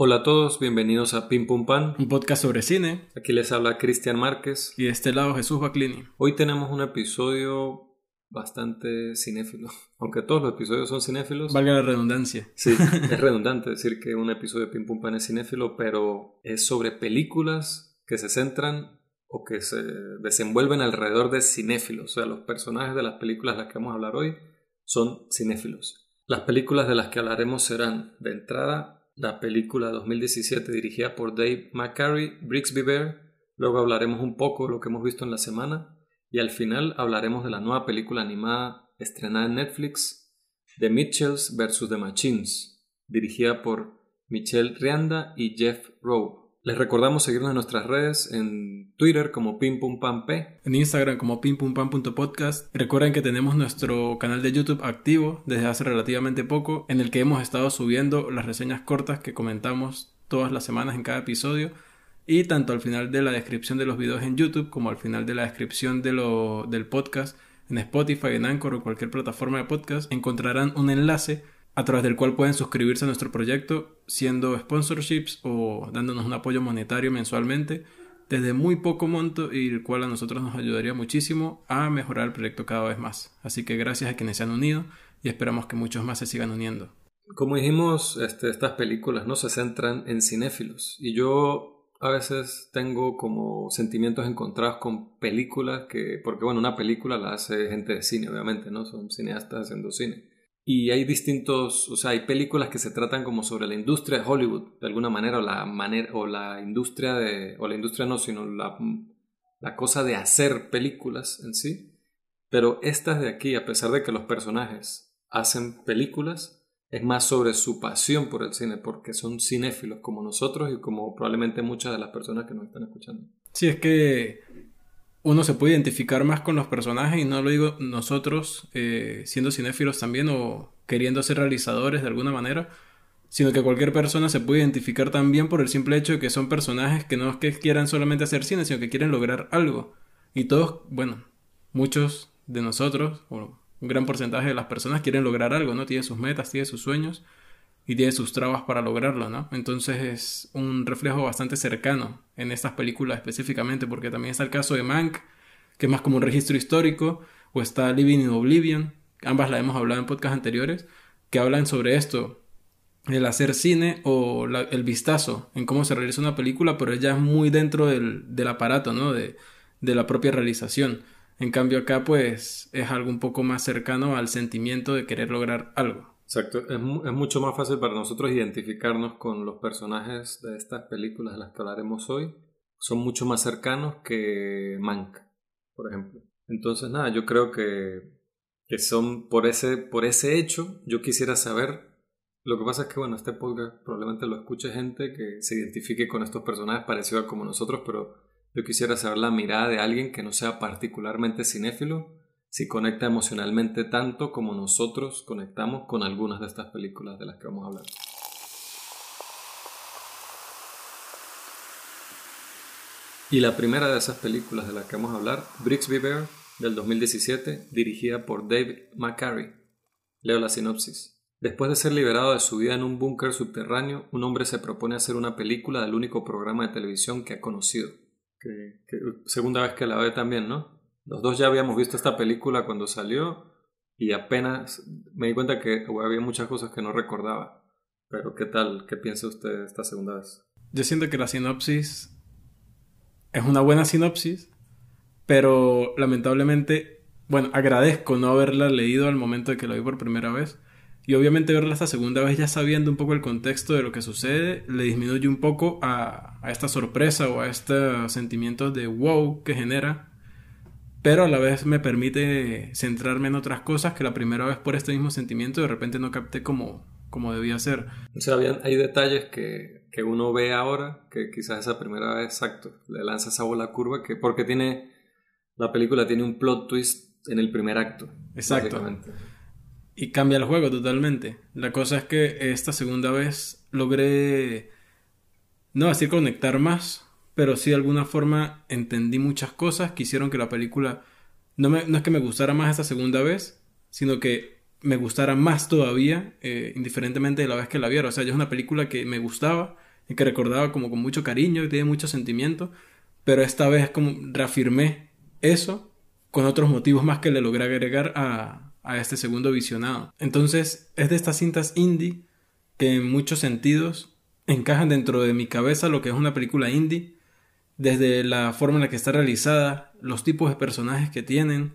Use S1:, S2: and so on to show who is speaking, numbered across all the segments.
S1: Hola a todos, bienvenidos a Pim Pum Pan,
S2: un podcast sobre cine.
S1: Aquí les habla Cristian Márquez.
S2: Y de este lado Jesús Baclini.
S1: Hoy tenemos un episodio bastante cinéfilo. Aunque todos los episodios son cinéfilos.
S2: Valga la redundancia.
S1: Sí, es redundante decir que un episodio de Pim Pum Pan es cinéfilo, pero es sobre películas que se centran o que se desenvuelven alrededor de cinéfilos. O sea, los personajes de las películas de las que vamos a hablar hoy son cinéfilos. Las películas de las que hablaremos serán, de entrada, la película 2017 dirigida por Dave McCary, Brixby Bear. Luego hablaremos un poco de lo que hemos visto en la semana. Y al final hablaremos de la nueva película animada estrenada en Netflix, The Mitchells vs. The Machines, dirigida por Michelle Rianda y Jeff Rowe. Les recordamos seguirnos en nuestras redes, en Twitter como PimPumPamP,
S2: en Instagram como PimPumPam.podcast. Recuerden que tenemos nuestro canal de YouTube activo desde hace relativamente poco, en el que hemos estado subiendo las reseñas cortas que comentamos todas las semanas en cada episodio. Y tanto al final de la descripción de los videos en YouTube como al final de la descripción del podcast en Spotify, en Anchor o cualquier plataforma de podcast encontrarán un enlace a través del cual pueden suscribirse a nuestro proyecto siendo sponsorships o dándonos un apoyo monetario mensualmente desde muy poco monto y el cual a nosotros nos ayudaría muchísimo a mejorar el proyecto cada vez más. Así que gracias a quienes se han unido y esperamos que muchos más se sigan uniendo.
S1: Como dijimos, este, estas películas no se centran en cinéfilos y yo a veces tengo como sentimientos encontrados con películas que, porque bueno, una película la hace gente de cine, obviamente, ¿no? Son cineastas haciendo cine. Y hay distintos, o sea, hay películas que se tratan como sobre la industria de Hollywood, de alguna manera, o la manera, o la industria de, o la industria no, sino la, la cosa de hacer películas en sí. Pero estas de aquí, a pesar de que los personajes hacen películas, es más sobre su pasión por el cine, porque son cinéfilos como nosotros y como probablemente muchas de las personas que nos están escuchando.
S2: Sí, es que uno se puede identificar más con los personajes y no lo digo nosotros eh, siendo cinéfilos también o queriendo ser realizadores de alguna manera, sino que cualquier persona se puede identificar también por el simple hecho de que son personajes que no es que quieran solamente hacer cine, sino que quieren lograr algo. Y todos, bueno, muchos de nosotros, o un gran porcentaje de las personas quieren lograr algo, ¿no? Tiene sus metas, tiene sus sueños y tiene sus trabas para lograrlo, ¿no? Entonces es un reflejo bastante cercano en estas películas específicamente, porque también está el caso de Mank, que es más como un registro histórico, o está Living in Oblivion, ambas la hemos hablado en podcasts anteriores, que hablan sobre esto, el hacer cine o el vistazo en cómo se realiza una película, pero ya es muy dentro del, del aparato, ¿no? De, de la propia realización. En cambio acá pues es algo un poco más cercano al sentimiento de querer lograr algo.
S1: Exacto, es, es, mucho más fácil para nosotros identificarnos con los personajes de estas películas de las que hablaremos hoy. Son mucho más cercanos que Mank, por ejemplo. Entonces, nada, yo creo que, que son por ese, por ese hecho, yo quisiera saber. Lo que pasa es que, bueno, este podcast probablemente lo escuche gente que se identifique con estos personajes parecidos como nosotros, pero yo quisiera saber la mirada de alguien que no sea particularmente cinéfilo si conecta emocionalmente tanto como nosotros conectamos con algunas de estas películas de las que vamos a hablar. Y la primera de esas películas de las que vamos a hablar, Brixby Bear, del 2017, dirigida por David McCary. Leo la sinopsis. Después de ser liberado de su vida en un búnker subterráneo, un hombre se propone hacer una película del único programa de televisión que ha conocido. Segunda vez que la ve también, ¿no? Los dos ya habíamos visto esta película cuando salió y apenas me di cuenta que había muchas cosas que no recordaba. Pero ¿qué tal? ¿Qué piensa usted esta segunda vez?
S2: Yo siento que la sinopsis es una buena sinopsis, pero lamentablemente, bueno, agradezco no haberla leído al momento de que la vi por primera vez. Y obviamente verla esta segunda vez ya sabiendo un poco el contexto de lo que sucede, le disminuye un poco a, a esta sorpresa o a este sentimiento de wow que genera pero a la vez me permite centrarme en otras cosas que la primera vez por este mismo sentimiento de repente no capté como, como debía ser.
S1: O sea, hay detalles que, que uno ve ahora que quizás esa primera vez, exacto, le lanza esa bola curva que porque tiene, la película tiene un plot twist en el primer acto.
S2: Exacto. Y cambia el juego totalmente. La cosa es que esta segunda vez logré, no así conectar más pero sí de alguna forma entendí muchas cosas que hicieron que la película no, me, no es que me gustara más esta segunda vez, sino que me gustara más todavía, eh, indiferentemente de la vez que la viera. O sea, ya es una película que me gustaba y que recordaba como con mucho cariño, y tiene mucho sentimiento, pero esta vez como reafirmé eso con otros motivos más que le logré agregar a, a este segundo visionado. Entonces es de estas cintas indie que en muchos sentidos encajan dentro de mi cabeza lo que es una película indie, desde la forma en la que está realizada, los tipos de personajes que tienen,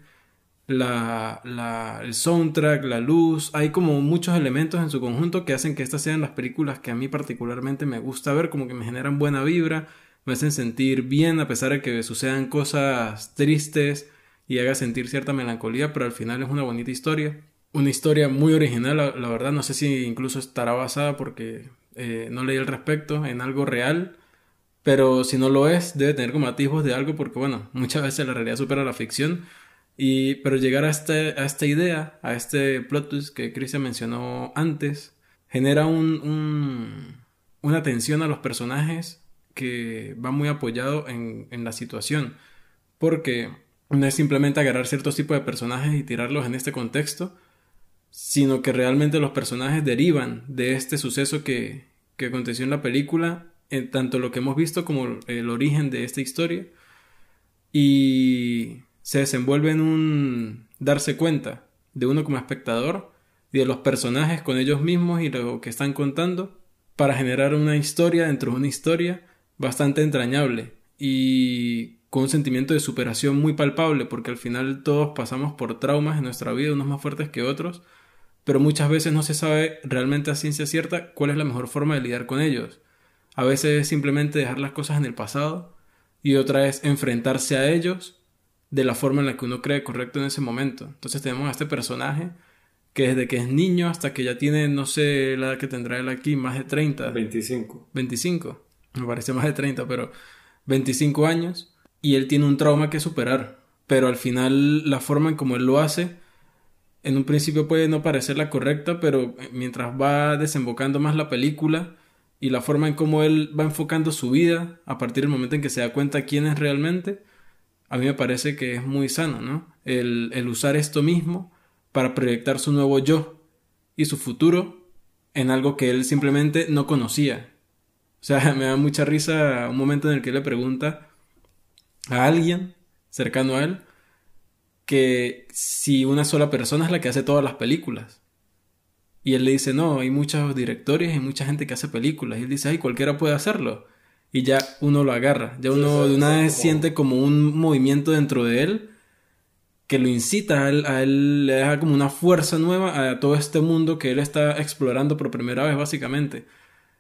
S2: la, la, el soundtrack, la luz, hay como muchos elementos en su conjunto que hacen que estas sean las películas que a mí particularmente me gusta ver, como que me generan buena vibra, me hacen sentir bien a pesar de que sucedan cosas tristes y haga sentir cierta melancolía, pero al final es una bonita historia. Una historia muy original, la, verdad, no sé si incluso estará basada porque eh, no leí al respecto en algo real, pero si no lo es, debe tener como atisbos de algo porque, bueno, muchas veces la realidad supera la ficción y, pero llegar a, este, a esta idea, a este plot twist que Christian mencionó antes, genera un, un, una atención a los personajes que va muy apoyado en, en, la situación. Porque no es simplemente agarrar ciertos tipos de personajes y tirarlos en este contexto, sino que realmente los personajes derivan de este suceso que, que aconteció en la película, en tanto lo que hemos visto como el origen de esta historia. Y se desenvuelve en un darse cuenta de uno como espectador y de los personajes con ellos mismos y lo que están contando para generar una historia dentro de una historia bastante entrañable y con un sentimiento de superación muy palpable porque al final todos pasamos por traumas en nuestra vida, unos más fuertes que otros, pero muchas veces no se sabe realmente a ciencia cierta cuál es la mejor forma de lidiar con ellos. A veces es simplemente dejar las cosas en el pasado y otra es enfrentarse a ellos de la forma en la que uno cree correcto en ese momento. Entonces tenemos a este personaje que desde que es niño hasta que ya tiene, no sé la edad que tendrá él aquí, más de 30.
S1: 25.
S2: 25. Me parece más de 30, pero 25 años. Y él tiene un trauma que superar. Pero al final la forma en como él lo hace, en un principio puede no parecer la correcta, pero mientras va desembocando más la película y la forma en cómo él va enfocando su vida a partir del momento en que se da cuenta quién es realmente, a mí me parece que es muy sano, ¿no? El, el usar esto mismo para proyectar su nuevo yo y su futuro en algo que él simplemente no conocía. O sea, me da mucha risa un momento en el que le pregunta a alguien cercano a él que si una sola persona es la que hace todas las películas. Y él le dice, no, hay muchos directores y mucha gente que hace películas. Y él dice, ay, cualquiera puede hacerlo y ya uno lo agarra. Ya uno de una vez siente como un movimiento dentro de él que lo incita a él, a él, le deja como una fuerza nueva a todo este mundo que él está explorando por primera vez básicamente.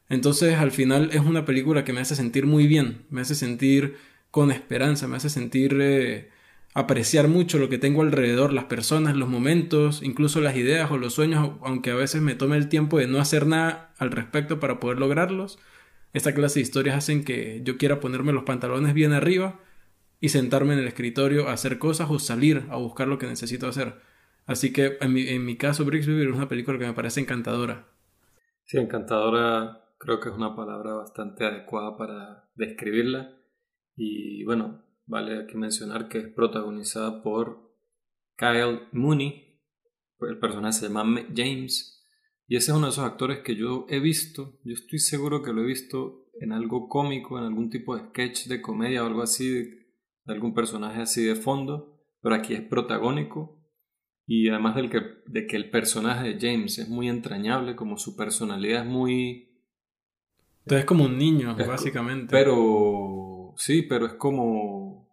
S2: Entonces al final es una película que me hace sentir muy bien, me hace sentir con esperanza, me hace sentir eh, apreciar mucho lo que tengo alrededor, las personas, los momentos, incluso las ideas o los sueños, aunque a veces me tome el tiempo de no hacer nada al respecto para poder lograrlos esta clase de historias hacen que yo quiera ponerme los pantalones bien arriba y sentarme en el escritorio a hacer cosas o salir a buscar lo que necesito hacer. Así que en mi, en mi caso, es una película que me parece encantadora.
S1: Sí, encantadora creo que es una palabra bastante adecuada para describirla. Y bueno, vale aquí mencionar que es protagonizada por Kyle Mooney. El personaje se llama James y ese es uno de esos actores que yo he visto, yo estoy seguro que lo he visto en algo cómico, en algún tipo de sketch de comedia o algo así, de, algún personaje así de fondo, pero aquí es protagónico. Y además del que, de que el personaje de James es muy entrañable, como su personalidad es muy...
S2: Entonces es como un niño, básicamente.
S1: Pero sí, pero es como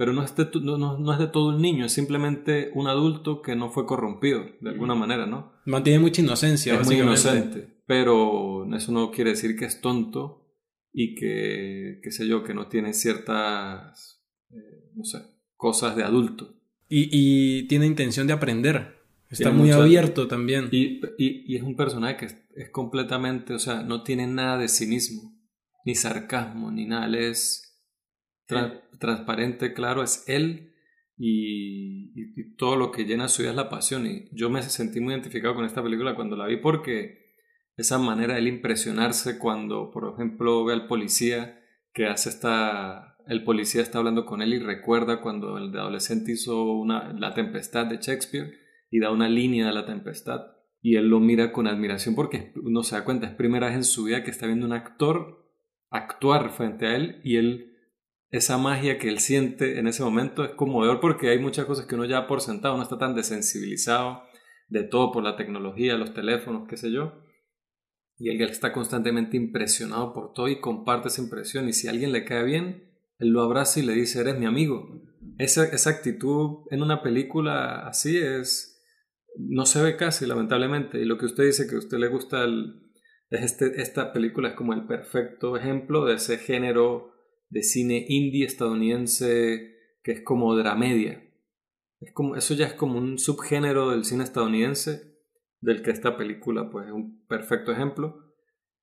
S1: pero no es, de, no, es de todo el niño, es simplemente un adulto que no fue corrompido, de alguna manera, ¿no?
S2: Mantiene mucha inocencia,
S1: es muy inocente, pero eso no quiere decir que es tonto y que, qué sé yo, que no tiene ciertas, eh, no sé, cosas de adulto.
S2: Y, tiene intención de aprender, está muy abierto también.
S1: Y, y, es un personaje que es, completamente, o sea, no tiene nada de cinismo, ni sarcasmo, ni nada, es transparente, claro, es él y, todo lo que llena su vida es la pasión. Y yo me sentí muy identificado con esta película cuando la vi porque esa manera de él impresionarse cuando, por ejemplo, ve al policía que hace esta... El policía está hablando con él y recuerda cuando el adolescente hizo una, La Tempestad de Shakespeare y da una línea de La Tempestad. y él lo mira con admiración porque uno se da cuenta, es primera vez en su vida que está viendo un actor actuar frente a él y él, esa magia que él siente en ese momento es conmovedor porque hay muchas cosas que uno ya por sentado, no está tan desensibilizado de todo por la tecnología, los teléfonos, qué sé yo. Y él está constantemente impresionado por todo y comparte esa impresión y si a alguien le cae bien, él lo abraza y le dice, eres mi amigo. Esa, esa actitud en una película así es, no se ve casi, lamentablemente. Y lo que usted dice que a usted le gusta es este, esta película es como el perfecto ejemplo de ese género de cine indie estadounidense que es como dramedia. Es como, eso ya es como un subgénero del cine estadounidense del que esta película pues es un perfecto ejemplo.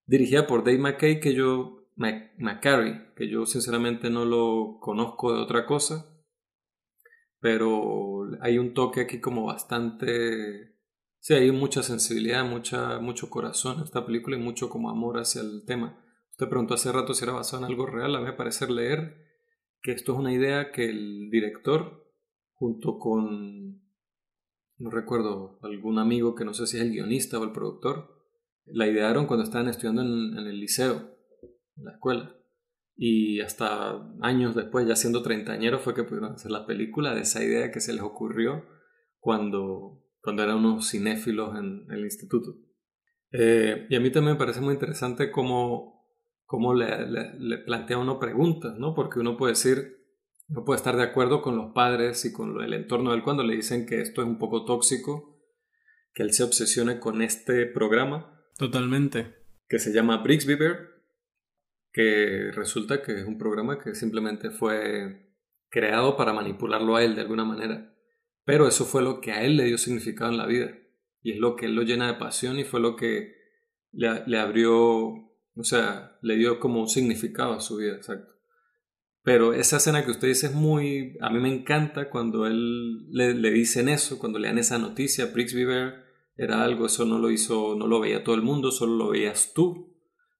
S1: Dirigida por Dave McKay, que yo McCarry, que yo sinceramente no lo conozco de otra cosa, pero hay un toque aquí como bastante... Sí, hay mucha sensibilidad, mucha, mucho corazón en esta película y mucho como amor hacia el tema. Usted preguntó hace rato si era basado en algo real, a mí me parece leer que esto es una idea que el director, junto con, no recuerdo, algún amigo que no sé si es el guionista o el productor, la idearon cuando estaban estudiando en el liceo la escuela. Y hasta años después, ya siendo treintañeros, fue que pudieron hacer la película de esa idea que se les ocurrió cuando, cuando eran unos cinéfilos en, el instituto. Eh, y a mí también me parece muy interesante cómo, cómo le, le, plantea uno preguntas, ¿no? Porque uno puede decir, no puede estar de acuerdo con los padres y con el entorno de él cuando le dicen que esto es un poco tóxico, que él se obsesione con este programa.
S2: Totalmente.
S1: Que se llama Brixby Bear que resulta que es un programa que simplemente fue creado para manipularlo a él de alguna manera. Pero eso fue lo que a él le dio significado en la vida. Y es lo que él lo llena de pasión y fue lo que le, abrió, o sea, le dio como un significado a su vida, exacto. Pero esa escena que usted dice es muy... A mí me encanta cuando él le, le dicen eso, cuando le dan esa noticia, Brixby Bear era algo, eso no lo hizo, no lo veía todo el mundo, solo lo veías tú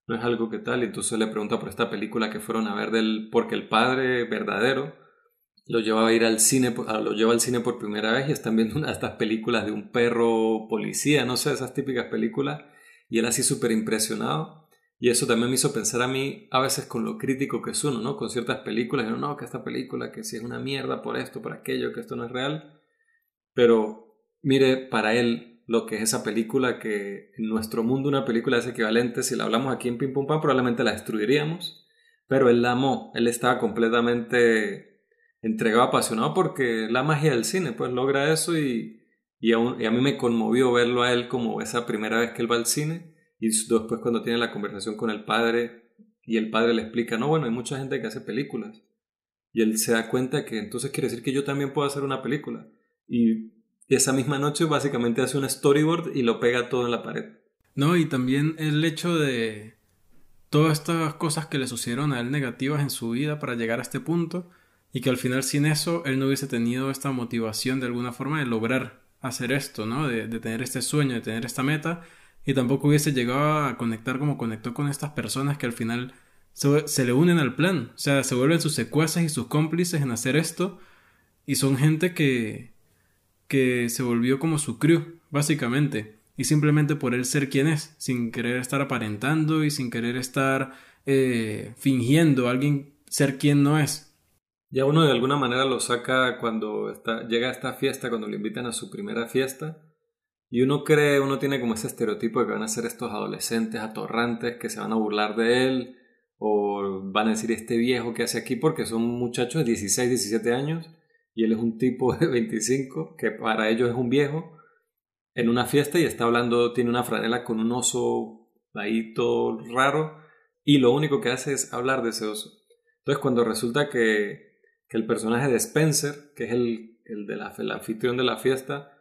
S1: no es algo que tal. Y entonces le pregunta por esta película que fueron a ver del, porque el padre verdadero lo lleva a ir al cine, lo lleva al cine por primera vez y están viendo una de estas películas de un perro policía, no sé, esas típicas películas, y él así súper impresionado. Y eso también me hizo pensar a mí a veces con lo crítico que es uno, ¿no? Con ciertas películas, y no, no, que esta película, que si es una mierda por esto, por aquello, que esto no es real. Pero mire, para él lo que es esa película que en nuestro mundo una película es equivalente, si la hablamos aquí en Pim Pum Pam probablemente la destruiríamos, pero él la amó, él estaba completamente entregado, apasionado porque la magia del cine pues logra eso y, y, a, mí me conmovió verlo a él como esa primera vez que él va al cine y después cuando tiene la conversación con el padre y el padre le explica, no, bueno, hay mucha gente que hace películas y él se da cuenta que entonces quiere decir que yo también puedo hacer una película y y esa misma noche básicamente hace un storyboard y lo pega todo en la pared.
S2: No, y también el hecho de todas estas cosas que le sucedieron a él negativas en su vida para llegar a este punto y que al final sin eso él no hubiese tenido esta motivación de alguna forma de lograr hacer esto, ¿no? De, tener este sueño, de tener esta meta y tampoco hubiese llegado a conectar como conectó con estas personas que al final se, se le unen al plan, o sea, se vuelven sus secuaces y sus cómplices en hacer esto y son gente que, que se volvió como su crew, básicamente, y simplemente por él ser quien es, sin querer estar aparentando y sin querer estar eh, fingiendo a alguien ser quien no es.
S1: Ya uno de alguna manera lo saca cuando llega a esta fiesta, cuando le invitan a su primera fiesta, y uno cree, uno tiene como ese estereotipo de que van a ser estos adolescentes atorrantes que se van a burlar de él, o van a decir este viejo que hace aquí porque son muchachos de 16, 17 años y él es un tipo de 25 que para ellos es un viejo en una fiesta y está hablando, tiene una franela con un oso ahí todo raro y lo único que hace es hablar de ese oso. Entonces cuando resulta que, que el personaje de Spencer, que es el, el, de la, el anfitrión de la fiesta,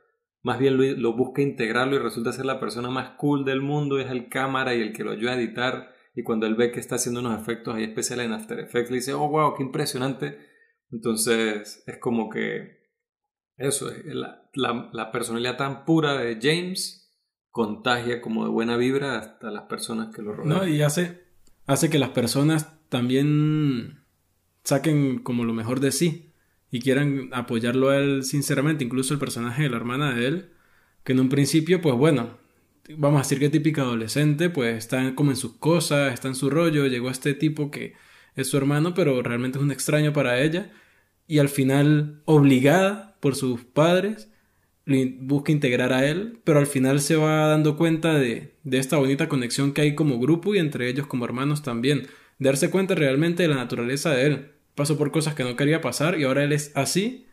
S1: más bien lo, busca integrarlo y resulta ser la persona más cool del mundo, es el cámara y el que lo ayuda a editar y cuando él ve que está haciendo unos efectos ahí especiales en After Effects le dice, oh wow, qué impresionante entonces es como que eso, la, la, la, personalidad tan pura de James contagia como de buena vibra hasta las personas que lo rodean.
S2: No, y hace, hace que las personas también saquen como lo mejor de sí y quieran apoyarlo a él sinceramente, incluso el personaje de la hermana de él, que en un principio, pues bueno, vamos a decir que típica adolescente, pues está como en sus cosas, está en su rollo, llegó este tipo que es su hermano, pero realmente es un extraño para ella, y al final, obligada por sus padres, busca integrar a él, pero al final se va dando cuenta de, de esta bonita conexión que hay como grupo y entre ellos como hermanos también, darse cuenta realmente de la naturaleza de él. Pasó por cosas que no quería pasar y ahora él es así,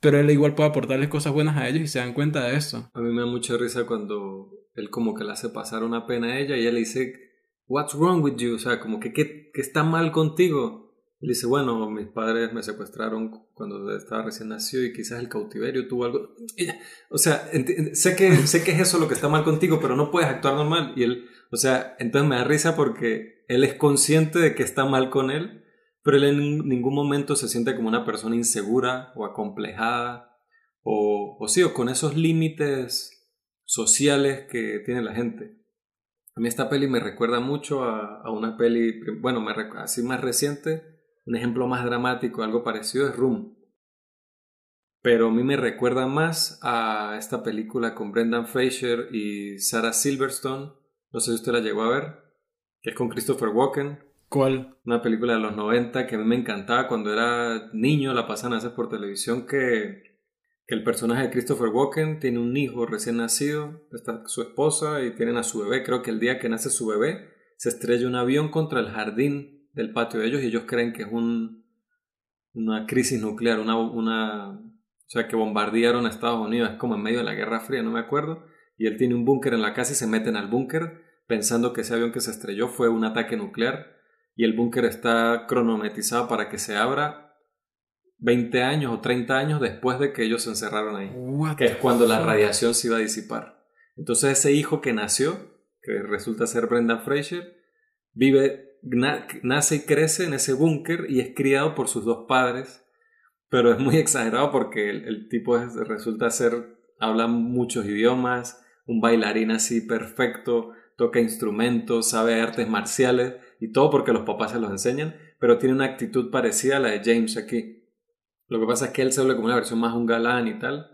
S2: pero él igual puede aportarles cosas buenas a ellos y se dan cuenta de eso.
S1: A mí me da mucha risa cuando él como que le hace pasar una pena a ella y ella le dice, What's wrong with you? O sea, como que ¿qué, está mal contigo? Y dice, bueno, mis padres me secuestraron cuando estaba recién nacido y quizás el cautiverio tuvo algo... o sea, sé que, sé que es eso lo que está mal contigo, pero no puedes actuar normal. Y él, o sea, entonces me da risa porque él es consciente de que está mal con él, pero él en ningún momento se siente como una persona insegura o acomplejada o, o sí, o con esos límites sociales que tiene la gente. A mí esta peli me recuerda mucho a, una peli, bueno, me, así más reciente, un ejemplo más dramático, algo parecido, es Room. Pero a mí me recuerda más a esta película con Brendan Fraser y Sarah Silverstone. No sé si usted la llegó a ver. Que es con Christopher Walken.
S2: ¿Cuál?
S1: Una película de los 90 que a mí me encantaba cuando era niño. La pasan a hacer por televisión. Que, que el personaje de Christopher Walken tiene un hijo recién nacido. Está su esposa y tienen a su bebé. Creo que el día que nace su bebé se estrella un avión contra el jardín del patio de ellos y ellos creen que es un, una crisis nuclear, una, una, o sea, que bombardearon a Estados Unidos, es como en medio de la Guerra Fría, no me acuerdo, y él tiene un búnker en la casa y se meten al búnker pensando que ese avión que se estrelló fue un ataque nuclear y el búnker está cronometrizado para que se abra 20 años o 30 años después de que ellos se encerraron ahí, que es cuando la radiación se iba a disipar. Entonces ese hijo que nació, que resulta ser Brendan Fraser, vive nace y crece en ese búnker y es criado por sus dos padres, pero es muy exagerado porque el, tipo resulta ser, habla muchos idiomas, un bailarín así perfecto, toca instrumentos, sabe artes marciales y todo porque los papás se los enseñan, pero tiene una actitud parecida a la de James aquí. Lo que pasa es que él se vuelve como una versión más un galán y tal,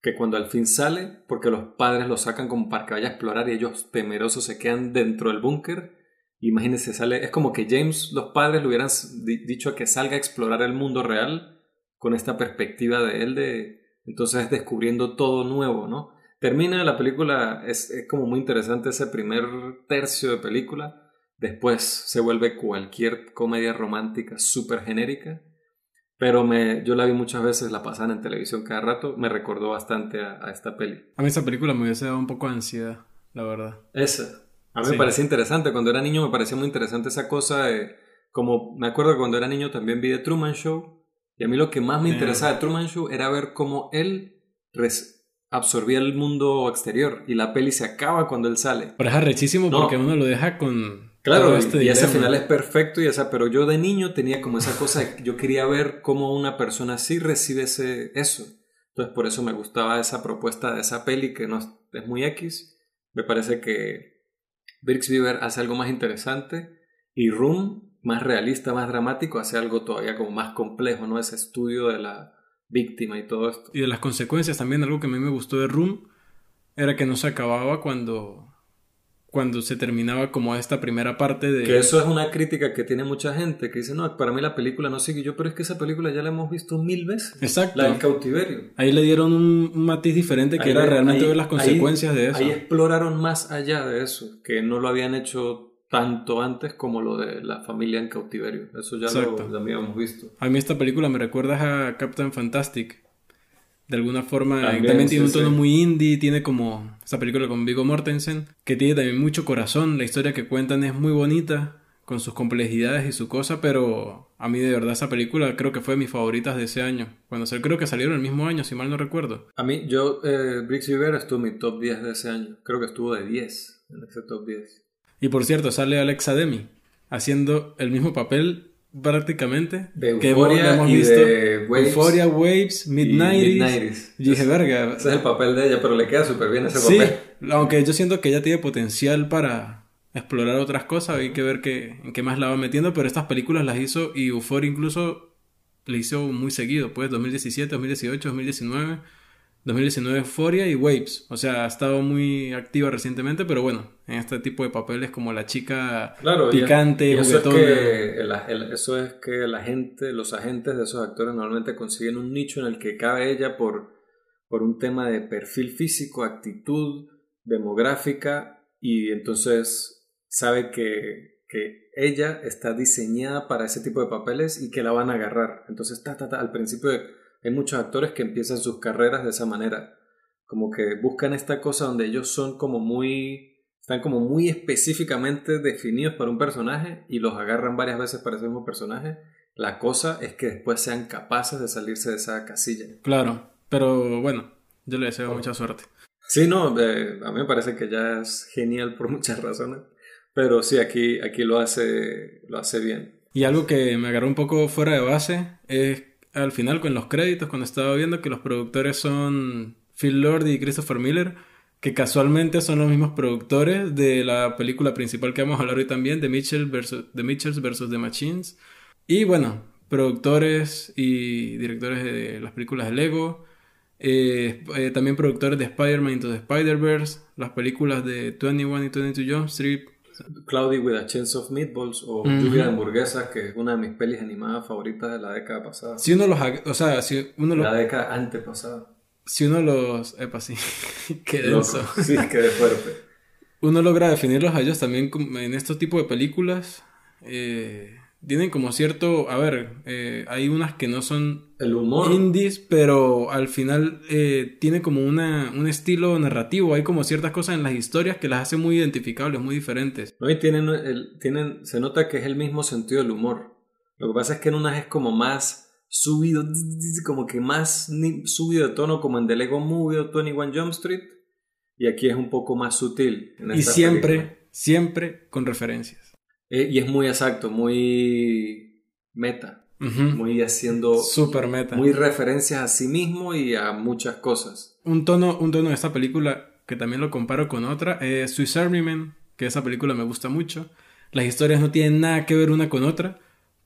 S1: que cuando al fin sale, porque los padres lo sacan como para que vaya a explorar y ellos temerosos se quedan dentro del búnker, Imagínense, sale, es como que James, los padres le hubieran dicho que salga a explorar el mundo real con esta perspectiva de él de entonces descubriendo todo nuevo, ¿no? Termina la película, es, como muy interesante ese primer tercio de película, después se vuelve cualquier comedia romántica súper genérica, pero me, yo la vi muchas veces, la pasan en televisión cada rato, me recordó bastante a, a esta peli.
S2: A mí esa película me hubiese dado un poco de ansiedad, la verdad.
S1: Esa, a mí me parecía interesante. Cuando era niño me parecía muy interesante esa cosa de... Como me acuerdo que cuando era niño también vi The Truman Show. Y a mí lo que más me interesaba de Truman Show era ver cómo él absorbía el mundo exterior. Y la peli se acaba cuando él sale.
S2: Pero es arrechísimo porque uno lo deja con...
S1: Claro, este y, ese final es perfecto y esa, pero yo de niño tenía como esa cosa, yo quería ver cómo una persona así recibe ese, eso. Entonces por eso me gustaba esa propuesta de esa peli que no es muy X. Me parece que Birks Beaver hace algo más interesante y Room, más realista, más dramático, hace algo todavía como más complejo, ¿no? Ese estudio de la víctima y todo esto.
S2: Y de las consecuencias también, algo que a mí me gustó de Room era que no se acababa cuando cuando se terminaba como esta primera parte de...
S1: Que eso es una crítica que tiene mucha gente, que dice, no, para mí la película no sigue yo, pero es que esa película ya la hemos visto mil veces.
S2: Exacto.
S1: La del cautiverio.
S2: Ahí le dieron un, matiz diferente que era realmente ver las consecuencias de eso.
S1: Ahí exploraron más allá de eso, que no lo habían hecho tanto antes como lo de la familia en cautiverio. Eso ya lo, lo habíamos visto.
S2: A mí esta película me recuerda a Captain Fantastic de alguna forma también, tiene un tono muy indie, tiene como esa película con Vigo Mortensen, que tiene también mucho corazón, la historia que cuentan es muy bonita, con sus complejidades y su cosa, pero a mí de verdad esa película creo que fue de mis favoritas de ese año, cuando se, creo que salieron el mismo año, si mal no recuerdo.
S1: A mí, yo, eh, Briggs estuvo en mi top 10 de ese año, creo que estuvo de 10 en ese top 10.
S2: Y por cierto, sale Alexa Demi, haciendo el mismo papel prácticamente.
S1: De que hemos visto. De
S2: Waves, Euphoria, Waves, Midnight. Y dije, verga.
S1: Ese es el papel de ella, pero le queda súper bien ese sí,
S2: Aunque yo siento que ella tiene potencial para explorar otras cosas, hay que ver qué, en qué más la va metiendo, pero estas películas las hizo y Euphoria incluso le hizo muy seguido, pues 2017, 2018, 2019. 2019 Euphoria y Waves. O sea, ha estado muy activa recientemente, pero bueno, en este tipo de papeles como la chica picante,
S1: y eso, es que eso es que la gente, los agentes de esos actores normalmente consiguen un nicho en el que cabe ella por, por un tema de perfil físico, actitud, demográfica, y entonces sabe que, que ella está diseñada para ese tipo de papeles y que la van a agarrar. Entonces, ta, ta, ta, al principio hay muchos actores que empiezan sus carreras de esa manera. Como que buscan esta cosa donde ellos son como muy. están como muy específicamente definidos para un personaje y los agarran varias veces para ese mismo personaje. La cosa es que después sean capaces de salirse de esa casilla.
S2: Claro, pero bueno, yo le deseo mucha suerte.
S1: Sí, no, eh, a mí me parece que ya es genial por muchas razones. Pero sí, aquí, aquí lo, hace, lo hace bien.
S2: Y algo que me agarró un poco fuera de base es al final con los créditos, cuando estaba viendo que los productores son Phil Lord y Christopher Miller, que casualmente son los mismos productores de la película principal que vamos a hablar hoy también, de Mitchell versus, The Mitchells vs. The Machines. Y bueno, productores y directores de las películas de Lego. Eh, eh, también productores de Spider-Man Into the Spider-Verse, las películas de 21 y 22 Jump
S1: Cloudy with a Chance of Meatballs o Lluvia de hamburguesas, que es una de mis pelis animadas favoritas de la década pasada.
S2: Si uno los... O sea, si uno
S1: los... La década antepasada.
S2: Si uno los... Epa, sí. qué denso.
S1: Sí, qué fuerte.
S2: uno logra definirlos a ellos también en estos tipos de películas. Eh, tienen como cierto, a ver, eh, hay unas que no son
S1: el humor
S2: indies, pero al final eh, tiene como una, un estilo narrativo, hay como ciertas cosas en las historias que las hace muy identificables, muy diferentes.
S1: No, y tienen, el, tienen, se nota que es el mismo sentido del humor. Lo que pasa es que en unas es como más subido, como que más subido de tono, como en The Lego Movie o 21 Jump Street, y aquí es un poco más sutil.
S2: y siempre, siempre con referencias.
S1: Eh, y es muy exacto, muy meta. Muy haciendo.
S2: Super meta.
S1: Muy referencias a sí mismo y a muchas cosas.
S2: Un tono, un tono de esta película que también lo comparo con otra es Swiss Army Man, que esa película me gusta mucho. Las historias no tienen nada que ver una con otra,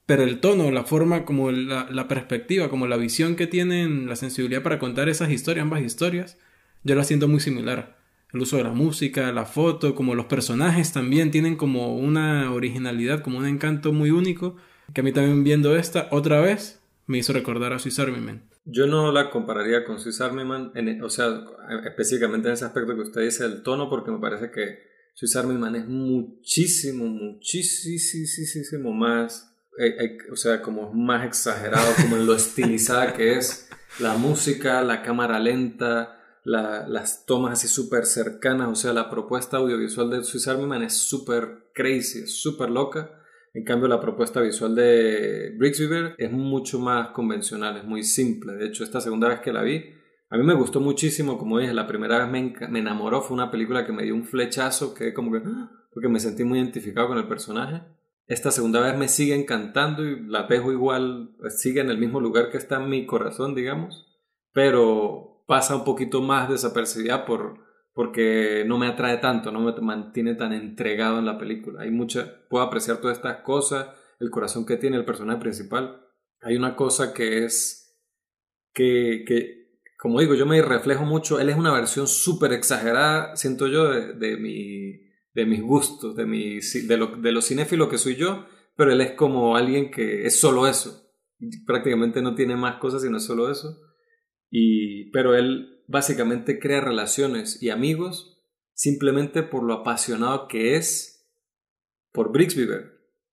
S2: pero el tono, la forma, como la, la perspectiva, como la visión que tienen, la sensibilidad para contar esas historias, ambas historias, yo la siento muy similar el uso de la música, la foto, como los personajes también tienen como una originalidad, como un encanto muy único, que a mí también viendo esta otra vez me hizo recordar a Swiss Army Man.
S1: Yo no la compararía con Swiss Army Man, o sea, específicamente en ese aspecto que usted dice, el tono, porque me parece que Swiss Army Man es muchísimo, muchísimo más, eh, eh, o sea, como más exagerado, como en lo estilizada que es la música, la cámara lenta, las tomas así súper cercanas, o sea, la propuesta audiovisual de Swiss Army Man es súper crazy, es súper loca. En cambio, la propuesta visual de Brixby es mucho más convencional, es muy simple. De hecho, esta segunda vez que la vi, a mí me gustó muchísimo, como dije, la primera vez me, me enamoró, fue una película que me dio un flechazo, que como que, ¡ah! porque me sentí muy identificado con el personaje. Esta segunda vez me sigue encantando y la dejo igual, sigue en el mismo lugar que está en mi corazón, digamos. Pero pasa un poquito más desapercibida por, porque no me atrae tanto, no me mantiene tan entregado en la película. Hay mucha, puedo apreciar todas estas cosas, el corazón que tiene el personaje principal. Hay una cosa que es que, que como digo, yo me reflejo mucho, él es una versión súper exagerada, siento yo, de, de, mi, de mis gustos, de, mi, de, lo, de lo cinéfilo que soy yo, pero él es como alguien que es solo eso. Prácticamente no tiene más cosas sino solo eso. Y, pero él básicamente crea relaciones y amigos simplemente por lo apasionado que es por Brixby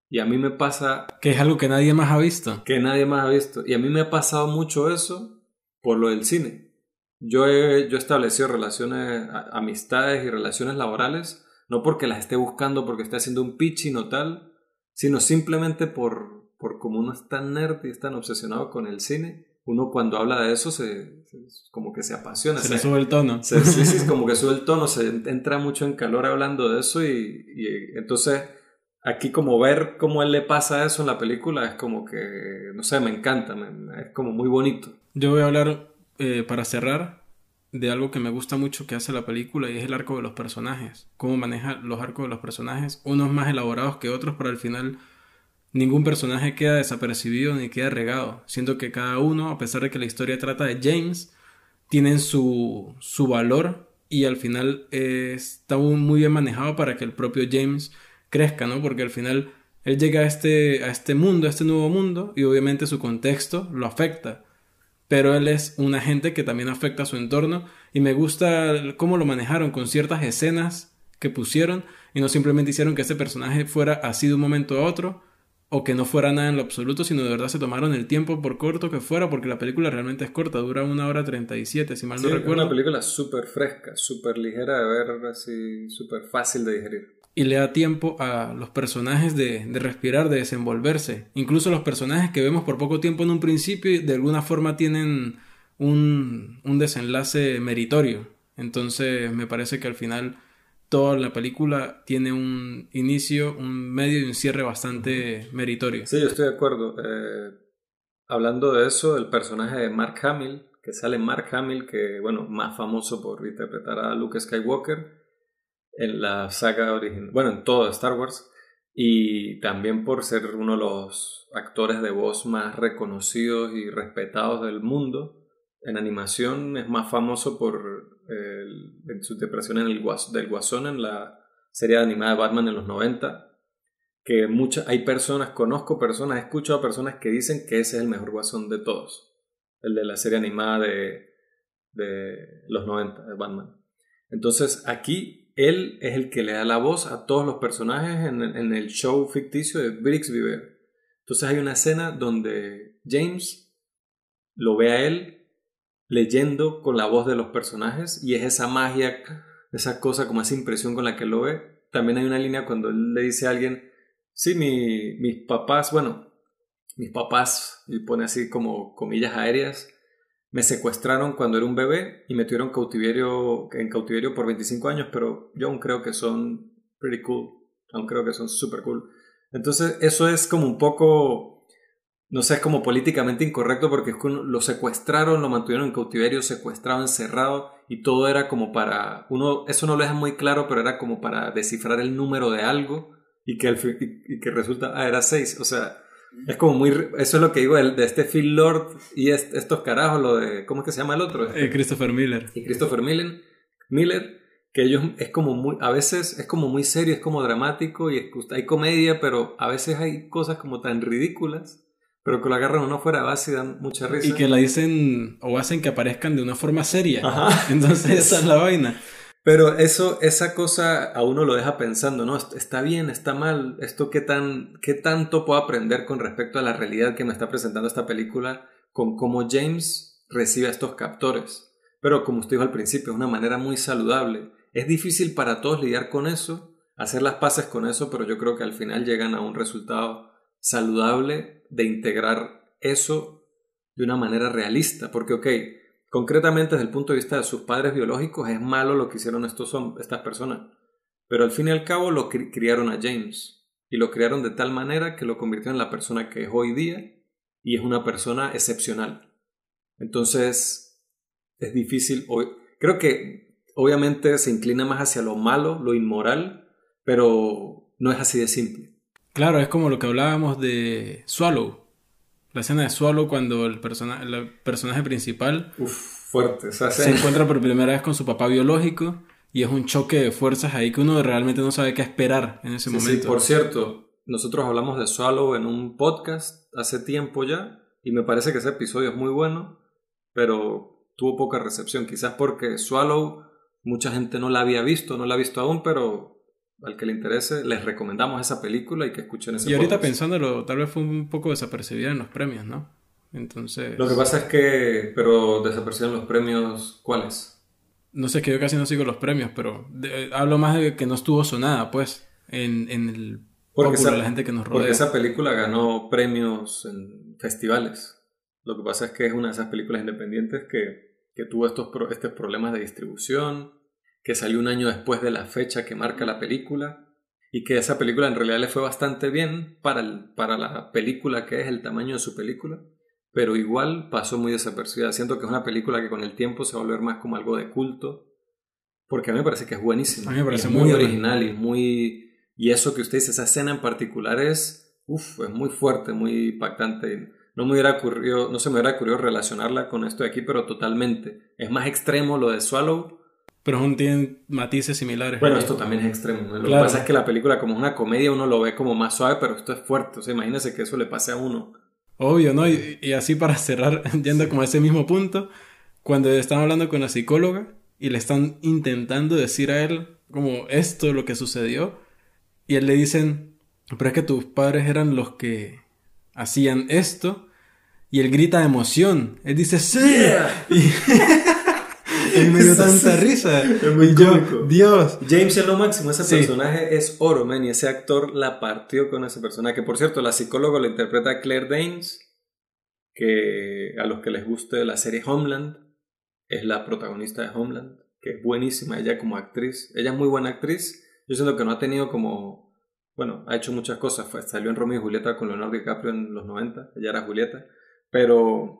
S1: Y a mí me pasa...
S2: Que es algo que nadie más ha visto.
S1: Que nadie más ha visto. Y a mí me ha pasado mucho eso por lo del cine. Yo he, yo he establecido relaciones, amistades y relaciones laborales, no porque las esté buscando, porque esté haciendo un pitching o tal, sino simplemente por, por como uno es tan nerd y es tan obsesionado con el cine, uno cuando habla de eso se, como que se apasiona.
S2: Se, le sube el tono.
S1: sí, sí, como que sube el tono, se entra mucho en calor hablando de eso y, entonces aquí como ver cómo él le pasa eso en la película es como que, no sé, me encanta, es como muy bonito.
S2: Yo voy a hablar eh, para cerrar de algo que me gusta mucho que hace la película y es el arco de los personajes, cómo maneja los arcos de los personajes, unos más elaborados que otros, pero al final Ningún personaje queda desapercibido ni queda regado, siendo que cada uno, a pesar de que la historia trata de James, tienen su, su valor y al final eh, está muy bien manejado para que el propio James crezca, ¿no? Porque al final él llega a este, a este mundo, a este nuevo mundo, y obviamente su contexto lo afecta. Pero él es un agente que también afecta a su entorno, y me gusta cómo lo manejaron con ciertas escenas que pusieron, y no simplemente hicieron que este personaje fuera así de un momento a otro, o que no fuera nada en lo absoluto, sino de verdad se tomaron el tiempo por corto que fuera, porque la película realmente es corta, dura una hora treinta y siete, si mal no recuerdo.
S1: Es una película súper fresca, súper ligera de ver, así, súper fácil de digerir.
S2: Y le da tiempo a los personajes de, de, respirar, de desenvolverse. Incluso los personajes que vemos por poco tiempo en un principio, de alguna forma tienen un, un desenlace meritorio. Entonces me parece que al final toda la película tiene un inicio, un medio y un cierre bastante meritorio.
S1: Sí, yo estoy de acuerdo. Eh, hablando de eso, el personaje de Mark Hamill, que sale Mark Hamill, que, bueno, más famoso por interpretar a Luke Skywalker en la saga original, bueno, en todo Star Wars, y también por ser uno de los actores de voz más reconocidos y respetados del mundo. En animación es más famoso por en su interpretación en el del Guasón en la serie animada de Batman en los 90. Que muchas, hay personas, conozco personas, he escuchado personas que dicen que ese es el mejor Guasón de todos. El de la serie animada de, de los 90, de Batman. Entonces aquí él es el que le da la voz a todos los personajes en, en el show ficticio de Brix Viver. Entonces hay una escena donde James lo ve a él leyendo con la voz de los personajes y es esa magia, esa cosa como esa impresión con la que lo ve. También hay una línea cuando él le dice a alguien, sí, mi, mis papás, bueno, mis papás, y pone así como comillas aéreas, me secuestraron cuando era un bebé y me tuvieron cautiverio, en cautiverio por 25 años, pero yo aún creo que son pretty cool, aún creo que son super cool. Entonces eso es como un poco no sé, es como políticamente incorrecto porque lo secuestraron, lo mantuvieron en cautiverio, secuestrado, encerrado y todo era como para, uno, eso no lo deja muy claro, pero era como para descifrar el número de algo y que, y, que resulta, ah, era seis, o sea, es como muy, eso es lo que digo de, de este Phil Lord y estos carajos, lo de, ¿cómo es que se llama el otro?
S2: Eh, Christopher Miller.
S1: Y Christopher Miller, Miller, que ellos es como muy, a veces es como muy serio, es como dramático y hay comedia, pero a veces hay cosas como tan ridículas pero que lo agarran uno fuera base y dan mucha risa.
S2: Y que la dicen o hacen que aparezcan de una forma seria. Ajá. Entonces esa es la vaina.
S1: Pero eso, esa cosa a uno lo deja pensando, ¿no? Está bien, está mal, esto qué tan, qué tanto puedo aprender con respecto a la realidad que me está presentando esta película, con cómo James recibe a estos captores. Pero como usted dijo al principio, es una manera muy saludable. Es difícil para todos lidiar con eso, hacer las paces con eso, pero yo creo que al final llegan a un resultado saludable de integrar eso de una manera realista, porque, ok, concretamente desde el punto de vista de sus padres biológicos es malo lo que hicieron estos, estas personas, pero al fin y al cabo lo criaron a James y lo criaron de tal manera que lo convirtió en la persona que es hoy día y es una persona excepcional. Entonces, es difícil, creo que obviamente se inclina más hacia lo malo, lo inmoral, pero no es así de simple.
S2: Claro, es como lo que hablábamos de Swallow. La escena de Swallow cuando el, persona el personaje principal
S1: fuerte,
S2: se encuentra por primera vez con su papá biológico y es un choque de fuerzas ahí que uno realmente no sabe qué esperar en ese momento.
S1: Sí, por cierto, nosotros hablamos de Swallow en un podcast hace tiempo ya y me parece que ese episodio es muy bueno, pero tuvo poca recepción, quizás porque Swallow mucha gente no la había visto, no la ha visto aún, pero al que le interese, les recomendamos esa película y que escuchen ese
S2: Y ahorita pensándolo, tal vez fue un poco desapercibida en los premios, ¿no? Entonces...
S1: Lo que pasa es que, pero desaparecieron los premios, ¿cuáles?
S2: No sé, que yo casi no sigo los premios, pero hablo más de que no estuvo sonada, pues, en, en el
S1: porque esa, la gente que nos rodea. Porque esa película ganó premios en festivales. Lo que pasa es que es una de esas películas independientes que, que tuvo estos, estos problemas de distribución, que salió un año después de la fecha que marca la película y que esa película en realidad le fue bastante bien para, para la película que es el tamaño de su película, pero igual pasó muy desapercibida. Siento que es una película que con el tiempo se va a volver más como algo de culto, porque a mí me parece que es buenísima.
S2: A mí me parece
S1: muy, original y muy... Y eso que usted dice, esa escena en particular es, uf, es muy fuerte, muy impactante. no me hubiera ocurrido, no se me hubiera ocurrido relacionarla con esto de aquí, pero totalmente. Es más extremo lo de Swallow.
S2: Pero aún tienen matices similares.
S1: Bueno, esto también es extremo. Lo que pasa es que la película, como es una comedia, uno lo ve como más suave, pero esto es fuerte. O sea, imagínese que eso le pase a uno.
S2: Obvio, ¿no? Y, y así para cerrar, yendo como a ese mismo punto, cuando están hablando con la psicóloga y le están intentando decir a él como esto, lo que sucedió, y él le dicen, pero es que tus padres eran los que hacían esto, y él grita de emoción. Él dice, ¡Sí! Y, me dio tanta risa.
S1: Es muy
S2: yo, Dios.
S1: James en lo máximo, ese personaje es oro, man, y ese actor la partió con ese personaje. Que por cierto, la psicóloga lo interpreta Claire Danes, que a los que les guste la serie Homeland, es la protagonista de Homeland, que es buenísima ella como actriz. Ella es muy buena actriz. Yo siento que no ha tenido como. Bueno, ha hecho muchas cosas. salió en Romeo y Julieta con Leonardo DiCaprio en los 90. Ella era Julieta. Pero.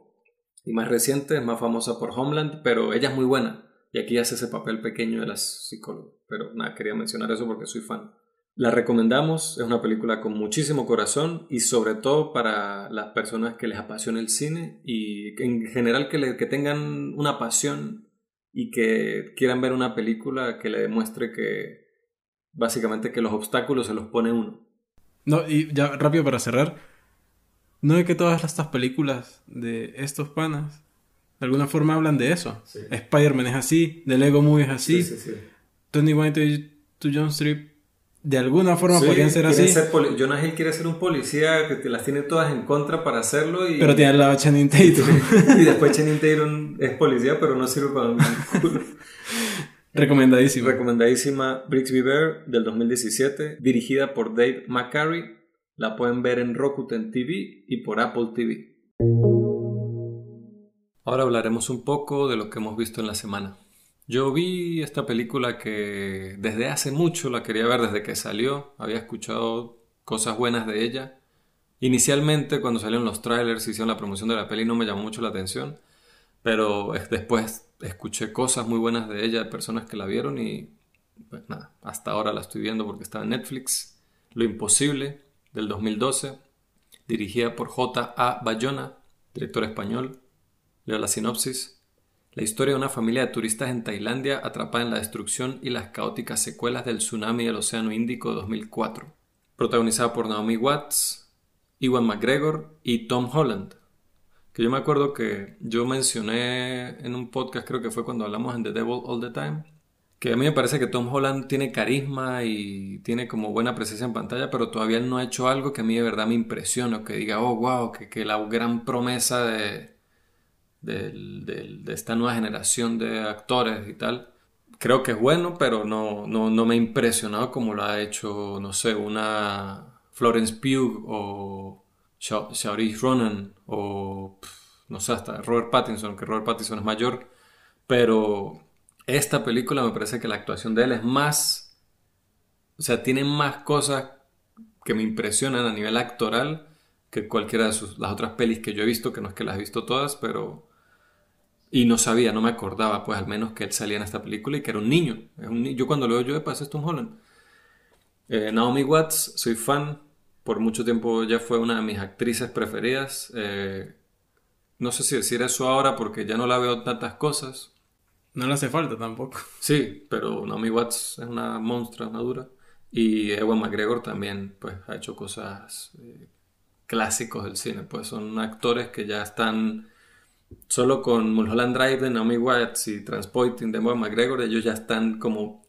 S1: Y más reciente, es más famosa por Homeland, pero ella es muy buena. Y aquí hace ese papel pequeño de la psicóloga. Pero nada, quería mencionar eso porque soy fan. La recomendamos, es una película con muchísimo corazón y sobre todo para las personas que les apasiona el cine y en general que, que tengan una pasión y que quieran ver una película que le demuestre que básicamente que los obstáculos se los pone uno.
S2: No, y ya rápido para cerrar, ¿no es que todas estas películas de estos panas de alguna forma hablan de eso? Spider-Man es así, The Lego Movie es así, Tony White y John Strip de alguna forma podrían ser así.
S1: Ser Jonah Hill quiere ser un policía que te las tiene todas en contra para hacerlo. Y...
S2: Pero tiene al lado Channing Tatum.
S1: y después Channing Tatum es policía, pero no sirve para un culo.
S2: Recomendadísima.
S1: Recomendadísima Brixby Bear del 2017, dirigida por Dave McCarry. La pueden ver en Rakuten TV y por Apple TV. Ahora hablaremos un poco de lo que hemos visto en la semana. Yo vi esta película que desde hace mucho la quería ver, desde que salió, había escuchado cosas buenas de ella. Inicialmente cuando salieron los trailers y hicieron la promoción de la peli no me llamó mucho la atención, pero después escuché cosas muy buenas de ella, de personas que la vieron y pues nada, hasta ahora la estoy viendo porque está en Netflix. Lo Imposible, del 2012, dirigida por J.A. Bayona, director español. Leo la sinopsis. La historia de una familia de turistas en Tailandia atrapada en la destrucción y las caóticas secuelas del tsunami del Océano Índico de 2004. Protagonizada por Naomi Watts, Iwan McGregor y Tom Holland. Que yo me acuerdo que yo mencioné en un podcast, creo que fue cuando hablamos en The Devil All the Time, que a mí me parece que Tom Holland tiene carisma y tiene como buena presencia en pantalla, pero todavía no ha hecho algo que a mí de verdad me impresione, que diga, oh, wow, que, que la gran promesa de, de esta nueva generación de actores y tal. Creo que es bueno, pero no, no, me ha impresionado como lo ha hecho, no sé, una Florence Pugh o Saoirse Ronan o no sé, hasta Robert Pattinson, que Robert Pattinson es mayor, pero esta película me parece que la actuación de él es más, o sea, tiene más cosas que me impresionan a nivel actoral que cualquiera de sus, las otras pelis que yo he visto, que no es que las he visto todas, pero y no sabía, no me acordaba, pues al menos que él salía en esta película y que era un niño. yo cuando lo veo yo, de es Tom Holland. Eh, Naomi Watts, soy fan. Por mucho tiempo ya fue una de mis actrices preferidas. Eh, no sé si decir eso ahora porque ya no la veo tantas cosas.
S2: No le hace falta tampoco.
S1: Sí, pero Naomi Watts es una monstrua, una dura. Y Ewan McGregor también, pues, ha hecho cosas eh, clásicos del cine. Pues son actores que ya están solo con Mulholland Drive de Naomi Watts y Transpointing de Ewan McGregor, ellos ya están como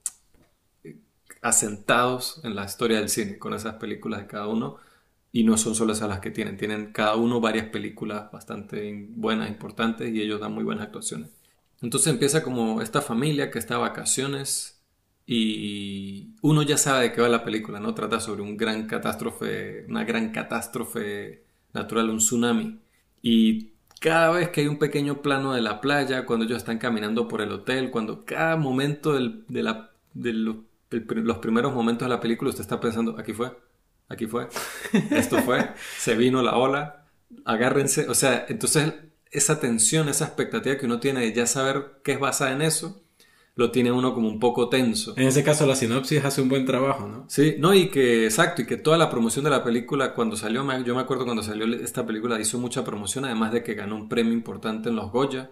S1: eh, asentados en la historia del cine con esas películas de cada uno y no son solo esas las que tienen, tienen cada uno varias películas bastante buenas, importantes y ellos dan muy buenas actuaciones. Entonces empieza como esta familia que está de vacaciones y uno ya sabe de qué va la película, ¿no? Trata sobre un gran catástrofe, una gran catástrofe natural, un tsunami. Y cada vez que hay un pequeño plano de la playa, cuando ellos están caminando por el hotel, cuando cada momento de, la, de los primeros momentos de la película usted está pensando, aquí fue, aquí fue, esto fue, se vino la ola, agárrense, o sea, entonces esa tensión, esa expectativa que uno tiene de ya saber qué es basada en eso, lo tiene uno como un poco tenso.
S2: En ese caso la sinopsis hace un buen trabajo, ¿no?
S1: Sí, no, y que, exacto, y que toda la promoción de la película, cuando salió, yo me acuerdo cuando salió esta película, hizo mucha promoción, además de que ganó un premio importante en los Goya,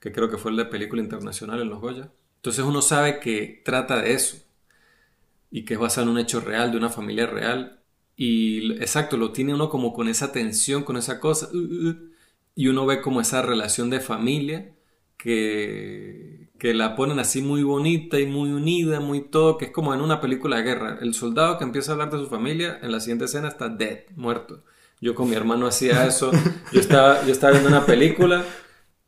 S1: que creo que fue el de película internacional en los Goya. Entonces uno sabe que trata de eso, y que es basado en un hecho real, de una familia real, y exacto, lo tiene uno como con esa tensión, con esa cosa, uh, uh, uh, y uno ve como esa relación de familia que, que la ponen así muy bonita y muy unida, muy todo, que es como en una película de guerra. El soldado que empieza a hablar de su familia, en la siguiente escena está dead, muerto. Yo con mi hermano hacía eso. Yo estaba, yo estaba viendo una película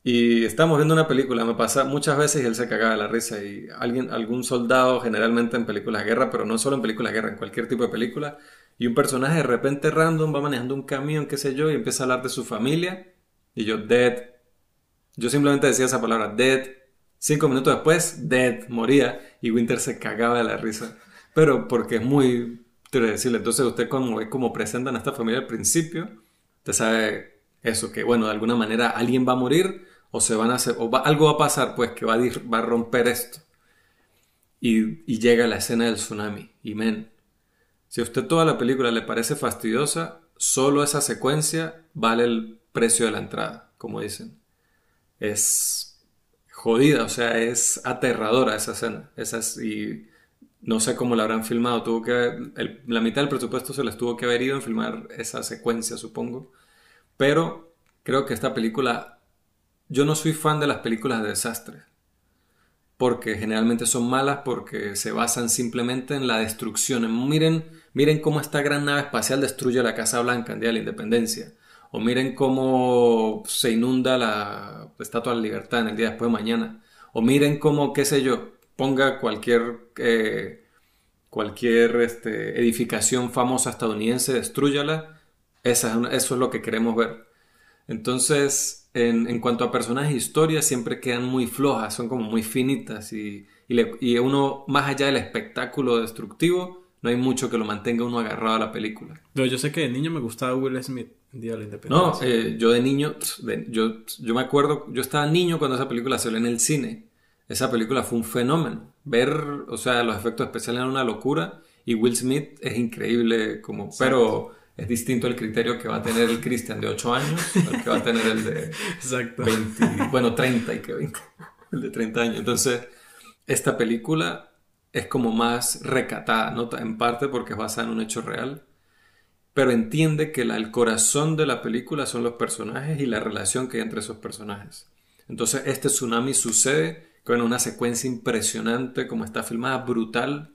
S1: y estábamos viendo una película. Me pasa muchas veces y él se cagaba la risa. Y alguien, algún soldado, generalmente en películas de guerra, pero no solo en películas de guerra, en cualquier tipo de película. Y un personaje de repente random va manejando un camión, qué sé yo, y empieza a hablar de su familia. Y yo, dead, yo simplemente decía esa palabra, dead. Cinco minutos después, dead, moría. Y Winter se cagaba de la risa. Pero porque es muy decirle Entonces usted como como presentan a esta familia al principio, usted sabe eso, que bueno, de alguna manera alguien va a morir o se van a hacer, o algo va a pasar pues que va a, va a romper esto. Y, y, llega la escena del tsunami. Y men, si a usted toda la película le parece fastidiosa, solo esa secuencia vale el precio de la entrada, como dicen es jodida, o sea, es aterradora esa escena. y no sé cómo la habrán filmado, tuvo que la mitad del presupuesto se les tuvo que haber ido en filmar esa secuencia, supongo. Pero creo que esta película, yo no soy fan de las películas de desastres, porque generalmente son malas porque se basan simplemente en la destrucción. miren, miren cómo esta gran nave espacial destruye la Casa Blanca en Día de la Independencia o miren cómo se inunda la Estatua de la Libertad en el día después de mañana. O miren cómo, qué sé yo, ponga cualquier, eh, cualquier este, edificación famosa estadounidense, destruyala. Esa, eso es lo que queremos ver. Entonces, en, cuanto a personajes e historias, siempre quedan muy flojas, son como muy finitas y, y uno, más allá del espectáculo destructivo, no hay mucho que lo mantenga uno agarrado a la película.
S2: No, yo sé que de niño me gustaba Will Smith. Día de la
S1: Independencia. No, eh, yo de niño, yo, yo me acuerdo, yo estaba niño cuando esa película salió en el cine. Esa película fue un fenómeno. Ver, o sea, los efectos especiales eran una locura y Will Smith es increíble como, pero es distinto el criterio que va a tener el Christian de 8 años al que va a tener el de Exacto. 20, bueno, 30 y que 20, el de 30 años. Entonces, esta película es como más recatada, ¿no? En parte porque es basada en un hecho real pero entiende que el corazón de la película son los personajes y la relación que hay entre esos personajes. Entonces este tsunami sucede con una secuencia impresionante, como está filmada, brutal,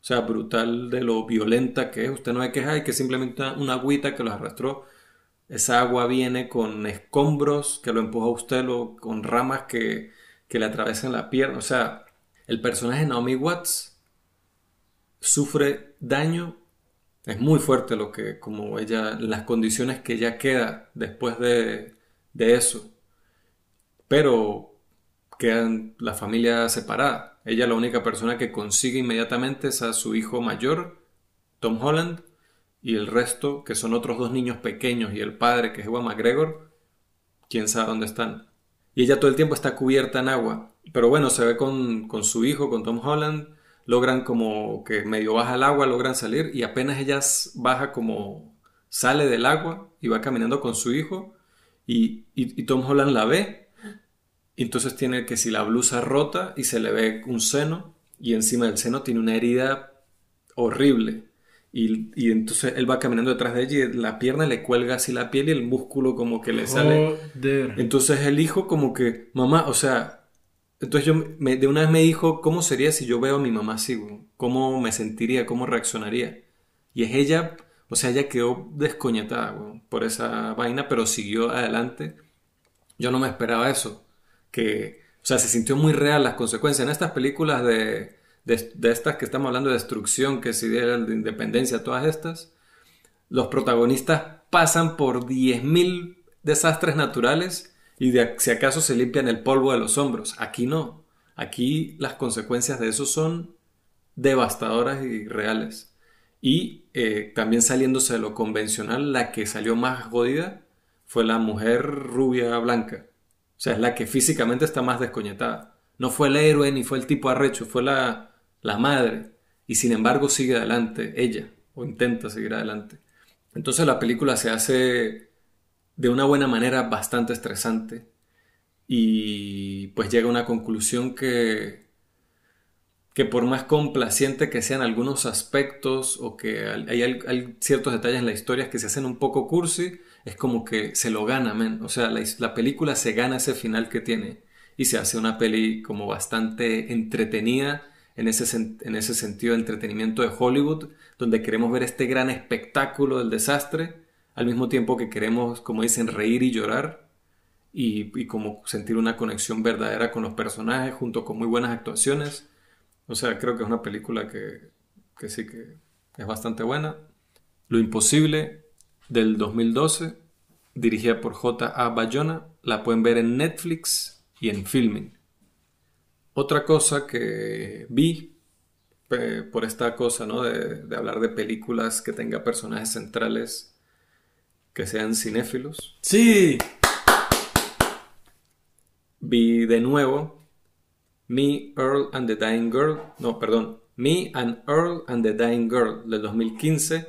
S1: o sea, brutal de lo violenta que es. Usted no ve que hay que simplemente una agüita que lo arrastró. Esa agua viene con escombros que lo empuja a usted, lo, con ramas que, que le atravesan la pierna. O sea, el personaje Naomi Watts sufre daño es muy fuerte lo que, como ella, las condiciones que ella queda después de, eso. Pero quedan la familia separada. Ella la única persona que consigue inmediatamente es a su hijo mayor, Tom Holland, y el resto, que son otros dos niños pequeños, y el padre, que es Ewan McGregor, quién sabe dónde están. Y ella todo el tiempo está cubierta en agua. Pero bueno, se ve con, con su hijo, con Tom Holland, logran como que medio baja el agua, logran salir y apenas ella baja como sale del agua y va caminando con su hijo y, Tom Holland la ve. Y entonces tiene que si la blusa rota y se le ve un seno y encima del seno tiene una herida horrible. Y, entonces él va caminando detrás de ella y la pierna le cuelga así la piel y el músculo como que le sale. Entonces el hijo como que, mamá, o sea, entonces yo de una vez me dijo, ¿cómo sería si yo veo a mi mamá así? ¿Cómo me sentiría? ¿Cómo reaccionaría? Y es ella, o sea, ella quedó descoñetada por esa vaina, pero siguió adelante. Yo no me esperaba eso. Que, o sea, se sintió muy real las consecuencias. En estas películas de, de, estas que estamos hablando de destrucción, que si de, de independencia, todas estas, los protagonistas pasan por 10.000 desastres naturales y si acaso se limpian el polvo de los hombros. Aquí no. Aquí las consecuencias de eso son devastadoras y reales. Y eh, también saliéndose de lo convencional, la que salió más jodida fue la mujer rubia blanca. O sea, es la que físicamente está más descoñetada. No fue el héroe ni fue el tipo arrecho, fue la, la madre. Y sin embargo sigue adelante, ella, o intenta seguir adelante. Entonces la película se hace de una buena manera bastante estresante y pues llega a una conclusión que, que por más complaciente que sean algunos aspectos o que hay, ciertos detalles en la historia que se hacen un poco cursi, es como que se lo gana. O sea, la, película se gana ese final que tiene y se hace una peli como bastante entretenida en ese, en ese sentido de entretenimiento de Hollywood, donde queremos ver este gran espectáculo del desastre, al mismo tiempo que queremos, como dicen, reír y llorar y, como sentir una conexión verdadera con los personajes junto con muy buenas actuaciones. O sea, creo que es una película que, que sí que es bastante buena. Lo Imposible del 2012, dirigida por J.A. Bayona, la pueden ver en Netflix y en Filming. Otra cosa que vi por esta cosa, ¿no? De, de, hablar de películas que tenga personajes centrales que sean cinéfilos.
S2: Sí
S1: vi de nuevo Me, Earl and the Dying Girl, no, perdón, Me and Earl and the Dying Girl del 2015,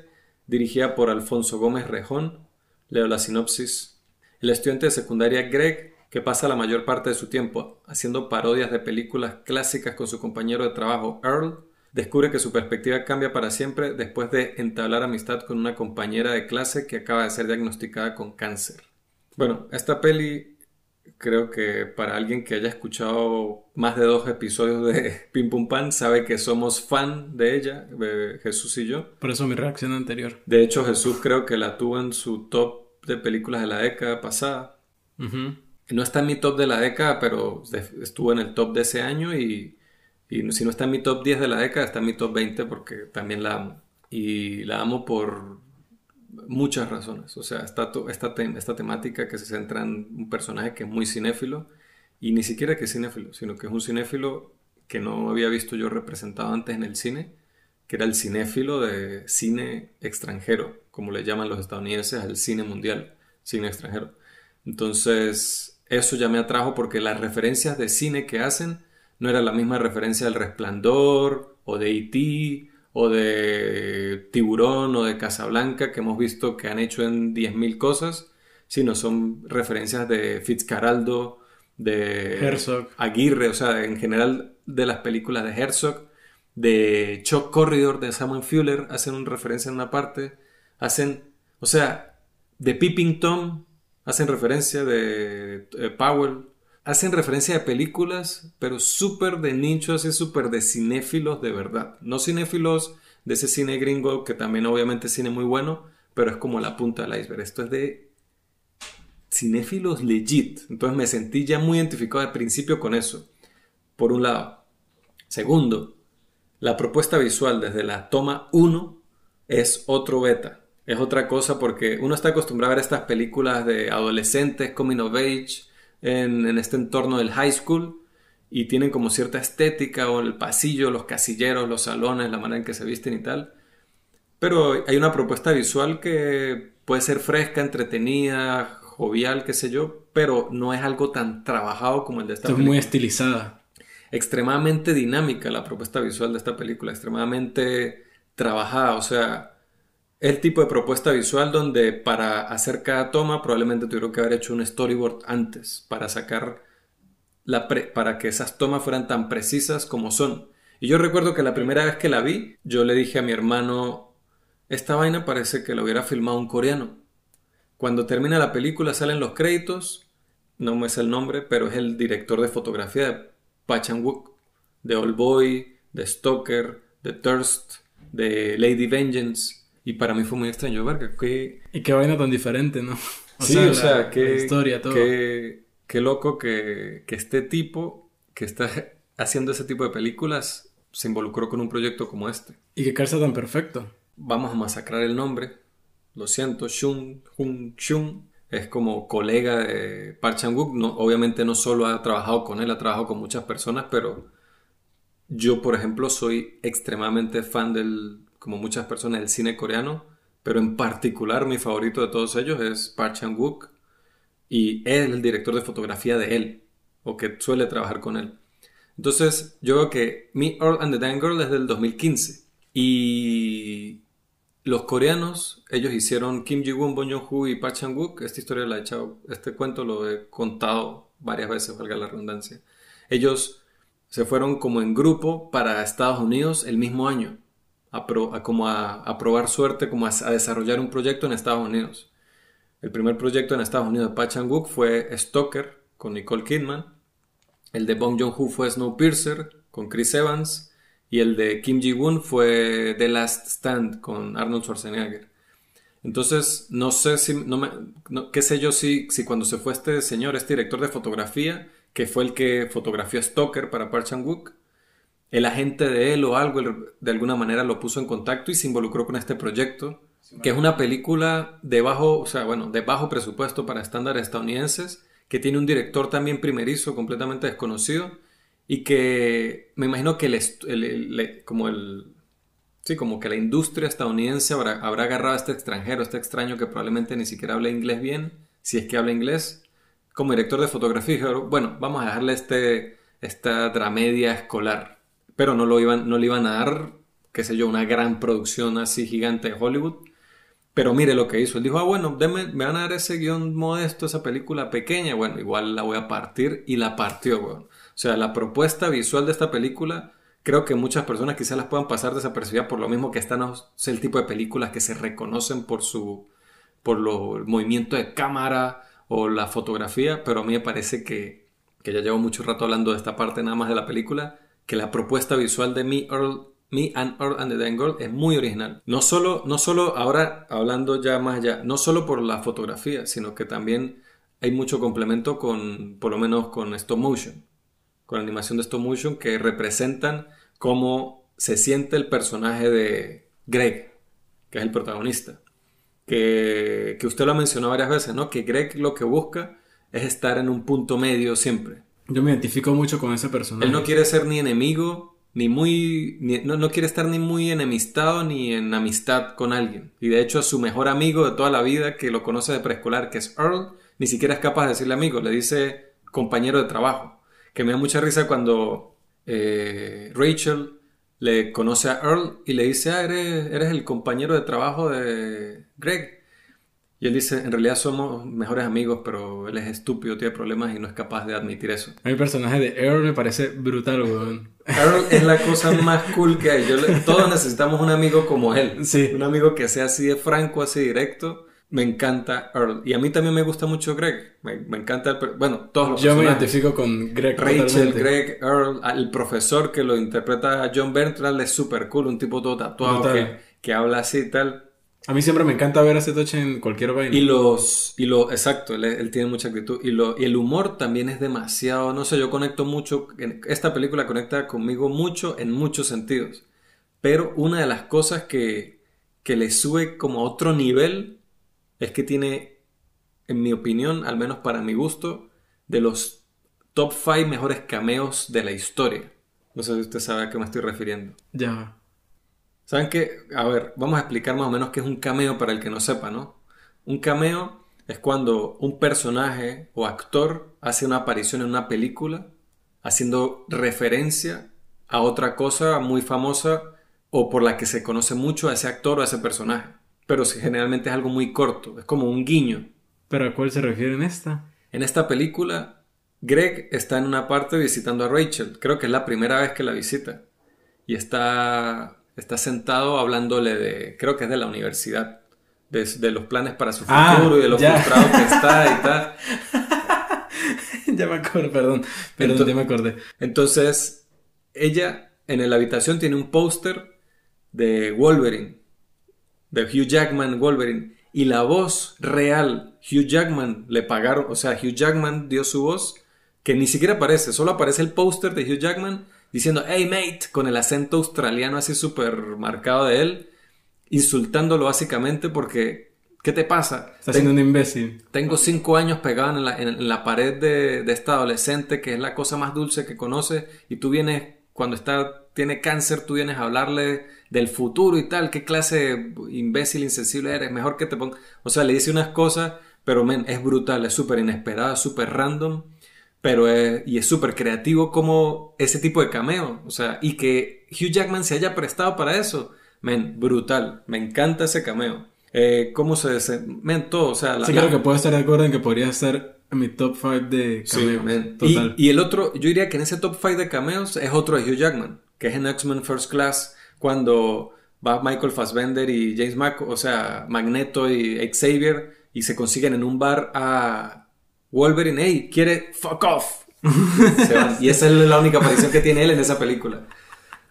S1: dirigida por Alfonso Gómez Rejón. Leo la sinopsis. El estudiante de secundaria Greg, que pasa la mayor parte de su tiempo haciendo parodias de películas clásicas con su compañero de trabajo Earl, descubre que su perspectiva cambia para siempre después de entablar amistad con una compañera de clase que acaba de ser diagnosticada con cáncer. Bueno, esta peli creo que para alguien que haya escuchado más de dos episodios de Pim Pum Pan, sabe que somos fan de ella, Jesús y yo.
S2: Por eso mi reacción anterior.
S1: De hecho, Jesús creo que la tuvo en su top de películas de la década pasada. No está en mi top de la década, pero estuvo en el top de ese año y, y si no está en mi top 10 de la década, está en mi top 20 porque también la amo. Y la amo por muchas razones. O sea, esta, esta, esta temática que se centra en un personaje que es muy cinéfilo, y ni siquiera que es cinéfilo, sino que es un cinéfilo que no había visto yo representado antes en el cine, que era el cinéfilo de cine extranjero, como le llaman los estadounidenses al cine mundial, cine extranjero. Entonces, eso ya me atrajo porque las referencias de cine que hacen no era la misma referencia del Resplandor o de E.T o de Tiburón o de Casablanca que hemos visto que han hecho en 10.000 cosas, sino son referencias de Fitzcarraldo, de
S2: Herzog.
S1: Aguirre, o sea, en general de las películas de Herzog, de Chuck Corridor, de Samuel Fuller, hacen una referencia en una parte, hacen, o sea, de Peeping Tom, hacen referencia de eh, Powell, hacen referencia a películas, pero súper de nichos y súper de cinéfilos de verdad. No cinéfilos de ese cine gringo, que también obviamente es cine muy bueno, pero es como la punta del iceberg. Esto es de cinéfilos legit. Entonces me sentí ya muy identificado al principio con eso. Por un lado. Segundo, la propuesta visual desde la toma 1 es otro beta. Es otra cosa porque uno está acostumbrado a ver estas películas de adolescentes, coming of age, en, este entorno del high school y tienen como cierta estética o el pasillo, los casilleros, los salones, la manera en que se visten y tal. Pero hay una propuesta visual que puede ser fresca, entretenida, jovial, qué sé yo, pero no es algo tan trabajado como el de esta
S2: Es muy estilizada.
S1: Extremadamente dinámica la propuesta visual de esta película, extremadamente trabajada, o sea, el tipo de propuesta visual donde para hacer cada toma probablemente tuvieron que haber hecho un storyboard antes para sacar la para que esas tomas fueran tan precisas como son. Y yo recuerdo que la primera vez que la vi, yo le dije a mi hermano, esta vaina parece que lo hubiera filmado un coreano. Cuando termina la película salen los créditos, no me sé el nombre, pero es el director de fotografía de Pachan-wook, de Old Boy, de Stoker, de Thirst, de Lady Vengeance. Y para mí fue muy extraño, verga, que...
S2: Y qué vaina tan diferente, ¿no?
S1: sí, o sea, qué... historia, todo. Qué, loco que, que este tipo, que está haciendo ese tipo de películas, se involucró con un proyecto como este.
S2: Y que calza tan perfecto.
S1: Vamos a masacrar el nombre. Lo siento, Shun, Hun, Shun. Es como colega de Park Chan-wook. No, obviamente no solo ha trabajado con él, ha trabajado con muchas personas, pero yo, por ejemplo, soy extremadamente fan del, como muchas personas, del cine coreano, pero en particular mi favorito de todos ellos es Park Chan-wook y es el director de fotografía de él, o que suele trabajar con él. Entonces, yo veo que Me, Earl and the Dying Girl es del 2015. Y los coreanos, ellos hicieron Kim Ji-woon, Bon Joon-ho y Park Chan-wook. Esta historia la he echado, este cuento lo he contado varias veces, valga la redundancia. Ellos se fueron como en grupo para Estados Unidos el mismo año, a, como a, probar suerte, como a, desarrollar un proyecto en Estados Unidos. El primer proyecto en Estados Unidos de Park Chan-wook fue Stalker con Nicole Kidman. El de Bong Joon-ho fue Snowpiercer con Chris Evans. Y el de Kim Ji-woon fue The Last Stand con Arnold Schwarzenegger. Entonces, no sé si, no me, qué sé yo si, si cuando se fue este señor, este director de fotografía, que fue el que fotografió Stoker para Park Chan-wook, el agente de él o algo de alguna manera lo puso en contacto y se involucró con este proyecto, que es una película de bajo, o sea, bueno, de bajo presupuesto para estándares estadounidenses, que tiene un director también primerizo, completamente desconocido, y que me imagino que el, como el sí como que la industria estadounidense habrá, habrá, agarrado a este extranjero, este extraño que probablemente ni siquiera habla inglés bien, si es que habla inglés, como director de fotografía, bueno, vamos a dejarle este, esta dramedia escolar, pero no lo iban, no le iban a dar, qué sé yo, una gran producción así gigante de Hollywood. Pero mire lo que hizo. Él dijo, ah, bueno, me van a dar ese guion modesto, esa película pequeña. Bueno, igual la voy a partir. Y la partió, weón. O sea, la propuesta visual de esta película, creo que muchas personas quizás las puedan pasar desapercibidas por lo mismo que están es el tipo de películas que se reconocen por su por lo, el movimiento de cámara o la fotografía, pero a mí me parece que, que ya llevo mucho rato hablando de esta parte nada más de la película, que la propuesta visual de Me, and Earl and the Girl es muy original. No solo, no solo ahora hablando ya más allá, no solo por la fotografía, sino que también hay mucho complemento con, por lo menos con stop motion con animación de stop motion que representan cómo se siente el personaje de Greg, que es el protagonista. Que, que usted lo ha mencionado varias veces, ¿no? Que Greg lo que busca es estar en un punto medio siempre.
S2: Yo me identifico mucho con ese personaje.
S1: Él no quiere ser ni enemigo, ni muy. no, no, quiere estar ni muy enemistado ni en amistad con alguien. Y de hecho, su mejor amigo de toda la vida, que lo conoce de preescolar, que es Earl, ni siquiera es capaz de decirle amigo, le dice compañero de trabajo que me da mucha risa cuando eh, Rachel le conoce a Earl y le dice, ah, eres, eres el compañero de trabajo de Greg. Y él dice, en realidad somos mejores amigos, pero él es estúpido, tiene problemas y no es capaz de admitir eso.
S2: A mi personaje de Earl me parece brutal, weón.
S1: Earl es la cosa más cool que hay. todos necesitamos un amigo como él. Sí. Un amigo que sea así de franco, así directo me encanta Earl. Y a mí también me gusta mucho Greg. Me, encanta, el, bueno, todos los
S2: Yo me identifico con Greg.
S1: Rachel, Greg, Earl, el profesor que lo interpreta John Bertrand es súper cool, un tipo todo tatuado que, que, habla así y tal.
S2: A mí siempre me encanta ver a ese toche en cualquier vaina.
S1: Y los, y lo, exacto, él, tiene mucha actitud. Y, lo, y el humor también es demasiado, no sé, yo conecto mucho, esta película conecta conmigo mucho en muchos sentidos. Pero una de las cosas que, que le sube como a otro nivel es que tiene, en mi opinión, al menos para mi gusto, de los top 5 mejores cameos de la historia. No sé si usted sabe a qué me estoy refiriendo.
S2: Ya.
S1: ¿Saben qué? A ver, vamos a explicar más o menos qué es un cameo para el que no sepa, ¿no? Un cameo es cuando un personaje o actor hace una aparición en una película haciendo referencia a otra cosa muy famosa o por la que se conoce mucho a ese actor o a ese personaje pero generalmente es algo muy corto, es como un guiño.
S2: ¿Pero a cuál se refiere en esta?
S1: En esta película, Greg está en una parte visitando a Rachel, creo que es la primera vez que la visita, y está, está sentado hablándole de, creo que es de la universidad, de, los planes para su ah, futuro y de lo frustrado que está y tal.
S2: ya me acuerdo, perdón, perdón, ya me acordé.
S1: Entonces, ella en la habitación tiene un póster de Wolverine de Hugh Jackman Wolverine y la voz real Hugh Jackman le pagaron, o sea, Hugh Jackman dio su voz que ni siquiera aparece, solo aparece el póster de Hugh Jackman diciendo hey mate con el acento australiano así súper marcado de él, insultándolo básicamente porque ¿qué te pasa?
S2: Estás siendo un imbécil.
S1: Tengo cinco años pegado en la, en la pared de, de esta adolescente que es la cosa más dulce que conoce y tú vienes cuando está tiene cáncer, tú vienes a hablarle del futuro y tal, qué clase de imbécil, insensible eres, mejor que te ponga... O sea, le dice unas cosas, pero men, es brutal, es súper inesperada, súper random, pero es, y es súper creativo como ese tipo de cameo, o sea, y que Hugh Jackman se haya prestado para eso, men, brutal, me encanta ese cameo. Eh, ¿Cómo se dice? Men, todo, o sea...
S2: La, sí, creo que puedo estar de acuerdo en que podría en mi top 5 de cameos.
S1: Total. Y, y, el otro, yo diría que en ese top 5 de cameos es otro de Hugh Jackman, que es en X-Men First Class, cuando va Michael Fassbender y James Mac, o sea, Magneto y Xavier, y se consiguen en un bar a Wolverine, hey, quiere fuck off. y esa es la única aparición que tiene él en esa película.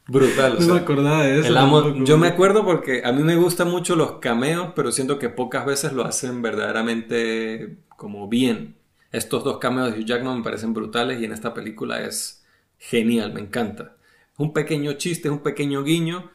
S1: Brutal.
S2: no me acordaba de eso.
S1: yo me acuerdo porque a mí me gustan mucho los cameos, pero siento que pocas veces lo hacen verdaderamente como bien. Estos dos cameos de Hugh Jackman me parecen brutales y en esta película es genial, me encanta. Un pequeño chiste, un pequeño guiño,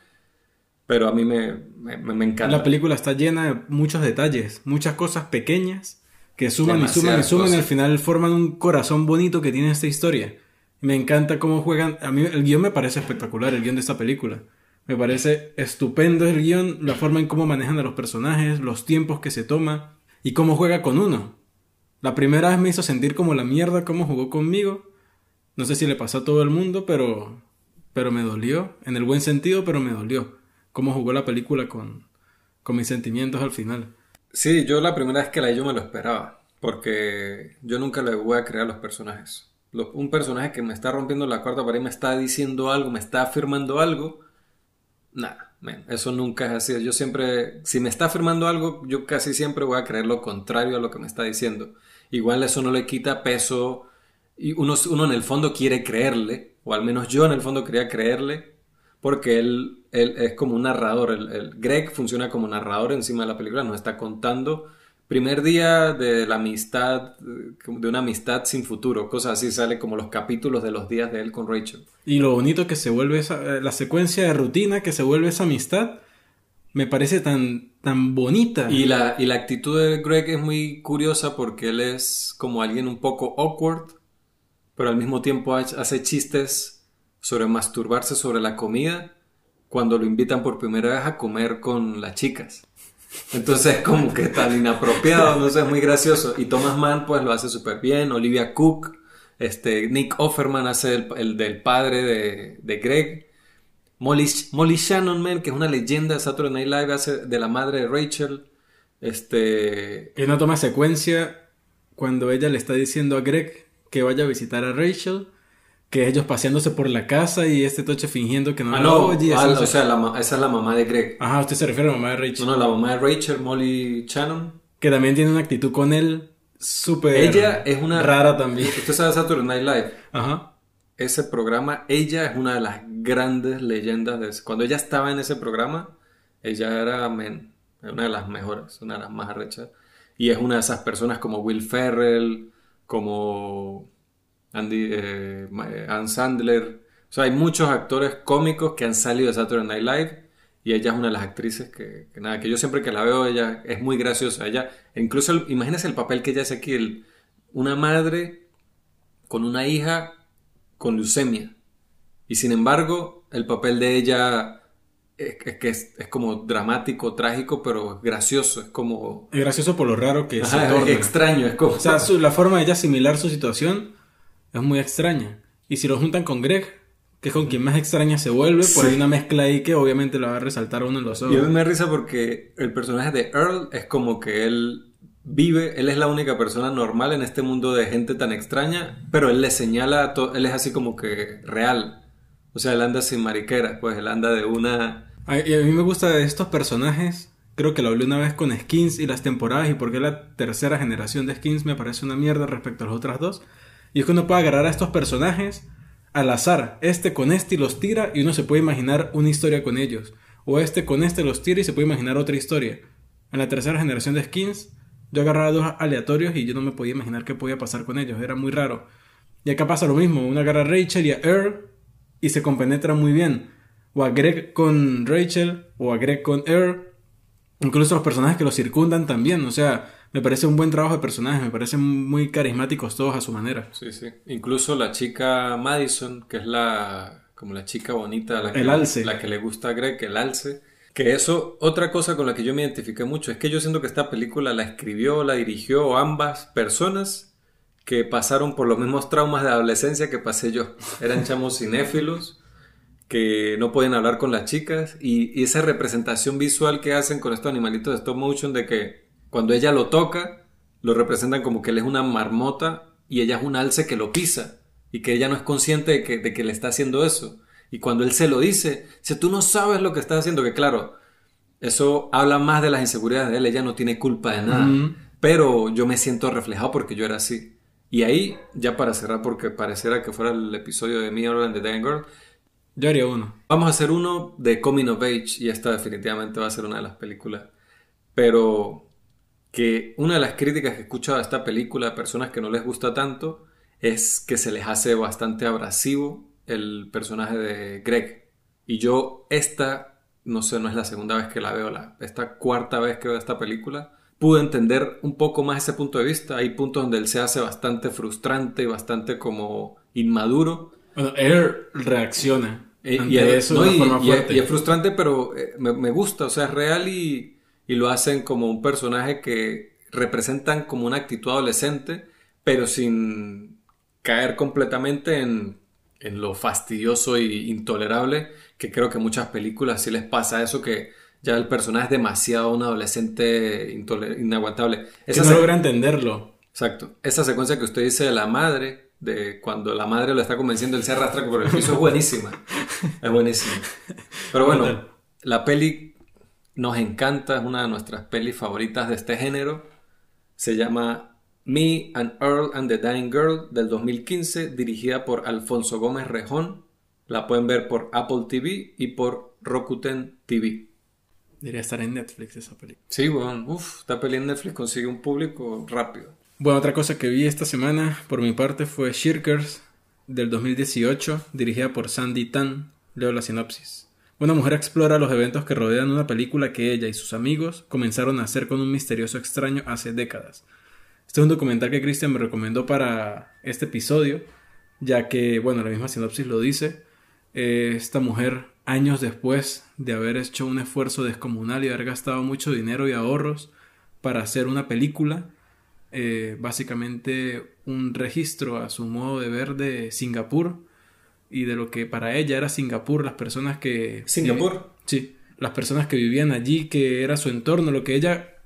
S1: pero a mí me, me, encanta.
S2: La película está llena de muchos detalles, muchas cosas pequeñas que suman y suman y suman y al final forman un corazón bonito que tiene esta historia. Me encanta cómo juegan. A mí el guion me parece espectacular, el guion de esta película. Me parece estupendo el guion, la forma en cómo manejan a los personajes, los tiempos que se toma y cómo juega con uno. La primera vez me hizo sentir como la mierda cómo jugó conmigo. No sé si le pasó a todo el mundo, pero pero me dolió, en el buen sentido, pero me dolió cómo jugó la película con, con mis sentimientos al final.
S1: Sí, yo la primera vez que la vi yo me lo esperaba, porque yo nunca le voy a crear los personajes. un personaje que me está rompiendo la cuarta pared, me está diciendo algo, me está afirmando algo, nada, eso nunca es así. Yo siempre, si me está afirmando algo, yo casi siempre voy a creer lo contrario a lo que me está diciendo. Igual eso no le quita peso y uno, uno en el fondo quiere creerle, o al menos yo en el fondo quería creerle, porque él, él es como un narrador. El, Greg funciona como narrador encima de la película, nos está contando primer día de la amistad, de una amistad sin futuro, cosas así, sale como los capítulos de los días de él con Rachel.
S2: Y lo bonito que se vuelve esa, eh, la secuencia de rutina que se vuelve esa amistad, me parece tan, tan bonita.
S1: Y la, y la actitud de Greg es muy curiosa porque él es como alguien un poco awkward, pero al mismo tiempo hace chistes sobre masturbarse sobre la comida cuando lo invitan por primera vez a comer con las chicas. Entonces es como que tan inapropiado, no sé, es muy gracioso. Y Thomas Mann pues lo hace súper bien, Olivia Cook, este, Nick Offerman hace el, del padre de, de Greg. Molly, Molly, Shannon, man, que es una leyenda de Saturday Night Live, hace de la madre de Rachel. Este...
S2: Y no toma secuencia cuando ella le está diciendo a Greg que vaya a visitar a Rachel que ellos paseándose por la casa y este toche fingiendo que no
S1: ah, no, oye. Ah, o sea, esa es la mamá de Greg.
S2: Ajá, usted se refiere a la mamá de Rachel.
S1: No, no, la mamá de Rachel, Molly Shannon.
S2: Que también tiene una actitud con él súper
S1: Ella es una...
S2: Rara también.
S1: Usted sabe Saturday Night Live. Ajá. Ese programa, ella es una de las grandes leyendas de ese. Cuando ella estaba en ese programa, ella era men, una de las mejores, una de las más arrechas. Y es una de esas personas como Will Ferrell, como Andy, eh, eh, Ann Sandler. O sea, hay muchos actores cómicos que han salido de Saturday Night Live y ella es una de las actrices que, nada, que yo siempre que la veo, ella es muy graciosa. Ella, incluso, imagínese el papel que ella hace aquí, una madre con una hija con leucemia. Y sin embargo, el papel de ella es, que es, como dramático, trágico, pero gracioso. Es como.
S2: Es gracioso por lo raro que
S1: es. extraño, es como.
S2: O sea, la forma de ella asimilar su situación es muy extraña. Y si lo juntan con Greg, que es con quien más extraña se vuelve, pues hay una mezcla ahí que obviamente la va a resaltar uno en los ojos.
S1: Y a mí me risa porque el personaje de Earl es como que él vive, él es la única persona normal en este mundo de gente tan extraña, pero él le señala, él es así como que real. O sea, él anda sin mariquera, pues él anda de una...
S2: Y a mí me gusta de estos personajes, creo que lo hablé una vez con Skins y las temporadas y porque la tercera generación de Skins me parece una mierda respecto a las otras dos y es que uno puede agarrar a estos personajes al azar, este con este y los tira y uno se puede imaginar una historia con ellos. O este con este los tira y se puede imaginar otra historia. En la tercera generación de skins, yo agarraba dos aleatorios y yo no me podía imaginar qué podía pasar con ellos, era muy raro. Y acá pasa lo mismo, uno agarra a Rachel y a Earl y se compenetra muy bien. O a Greg con Rachel, o a Greg con Earl. Incluso los personajes que los circundan también, o sea, me parece un buen trabajo de personajes, me parecen muy carismáticos todos a su manera.
S1: Sí, sí. Incluso la chica Madison, que es la como la chica bonita, la que,
S2: el alce.
S1: la que le gusta a Greg, el alce. Que eso, otra cosa con la que yo me identifiqué mucho, es que yo siento que esta película la escribió, la dirigió ambas personas que pasaron por los mismos traumas de adolescencia que pasé yo. Eran chamos cinéfilos que no podían hablar con las chicas y, y esa representación visual que hacen con estos animalitos de stop motion de que cuando ella lo toca, lo representan como que él es una marmota y ella es un alce que lo pisa y que ella no es consciente de que, de que le está haciendo eso. Y cuando él se lo dice, si tú no sabes lo que estás haciendo, que claro, eso habla más de las inseguridades de él, ella no tiene culpa de nada. Pero yo me siento reflejado porque yo era así. Y ahí, ya para cerrar, porque pareciera que fuera el episodio de Me and the Dying Girl,
S2: yo haría uno.
S1: Vamos a hacer uno de Coming of Age y esta definitivamente va a ser una de las películas. Pero que una de las críticas que he escuchado a esta película de personas que no les gusta tanto es que se les hace bastante abrasivo el personaje de Greg. Y yo esta, no sé, no es la segunda vez que la veo, la, esta cuarta vez que veo esta película, pude entender un poco más ese punto de vista. Hay puntos donde él se hace bastante frustrante y bastante como inmaduro.
S2: Bueno, él reacciona.
S1: Y, y, eso de forma fuerte. y, es frustrante, pero eh, me, me, gusta, o sea, es real y, y lo hacen como un personaje que representan como una actitud adolescente, pero sin caer completamente en, en lo fastidioso e intolerable, que creo que muchas películas sí les pasa eso, que ya el personaje es demasiado un adolescente inaguantable.
S2: Esa que no logra entenderlo.
S1: Exacto. Esa secuencia que usted dice de la madre, de cuando la madre lo está convenciendo, él se arrastra por el piso, es buenísima. Es buenísima. Pero bueno, la peli nos encanta, es una de nuestras pelis favoritas de este género. Se llama me and Earl and the Dying Girl del 2015, dirigida por Alfonso Gómez Rejón. La pueden ver por Apple TV y por Rokuten TV.
S2: Debería estar en Netflix esa película.
S1: Sí, bueno, uff, esta peli en Netflix consigue un público rápido.
S2: Bueno, otra cosa que vi esta semana por mi parte fue Shirkers del 2018, dirigida por Sandy Tan. Leo la sinopsis. Una mujer explora los eventos que rodean una película que ella y sus amigos comenzaron a hacer con un misterioso extraño hace décadas. Este es un documental que Christian me recomendó para este episodio, ya que, bueno, la misma sinopsis lo dice. Eh, esta mujer, años después de haber hecho un esfuerzo descomunal y haber gastado mucho dinero y ahorros para hacer una película, eh, básicamente un registro a su modo de ver de Singapur y de lo que para ella era Singapur, las personas que...
S1: Singapur.
S2: sí, las personas que vivían allí, que era su entorno, lo que ella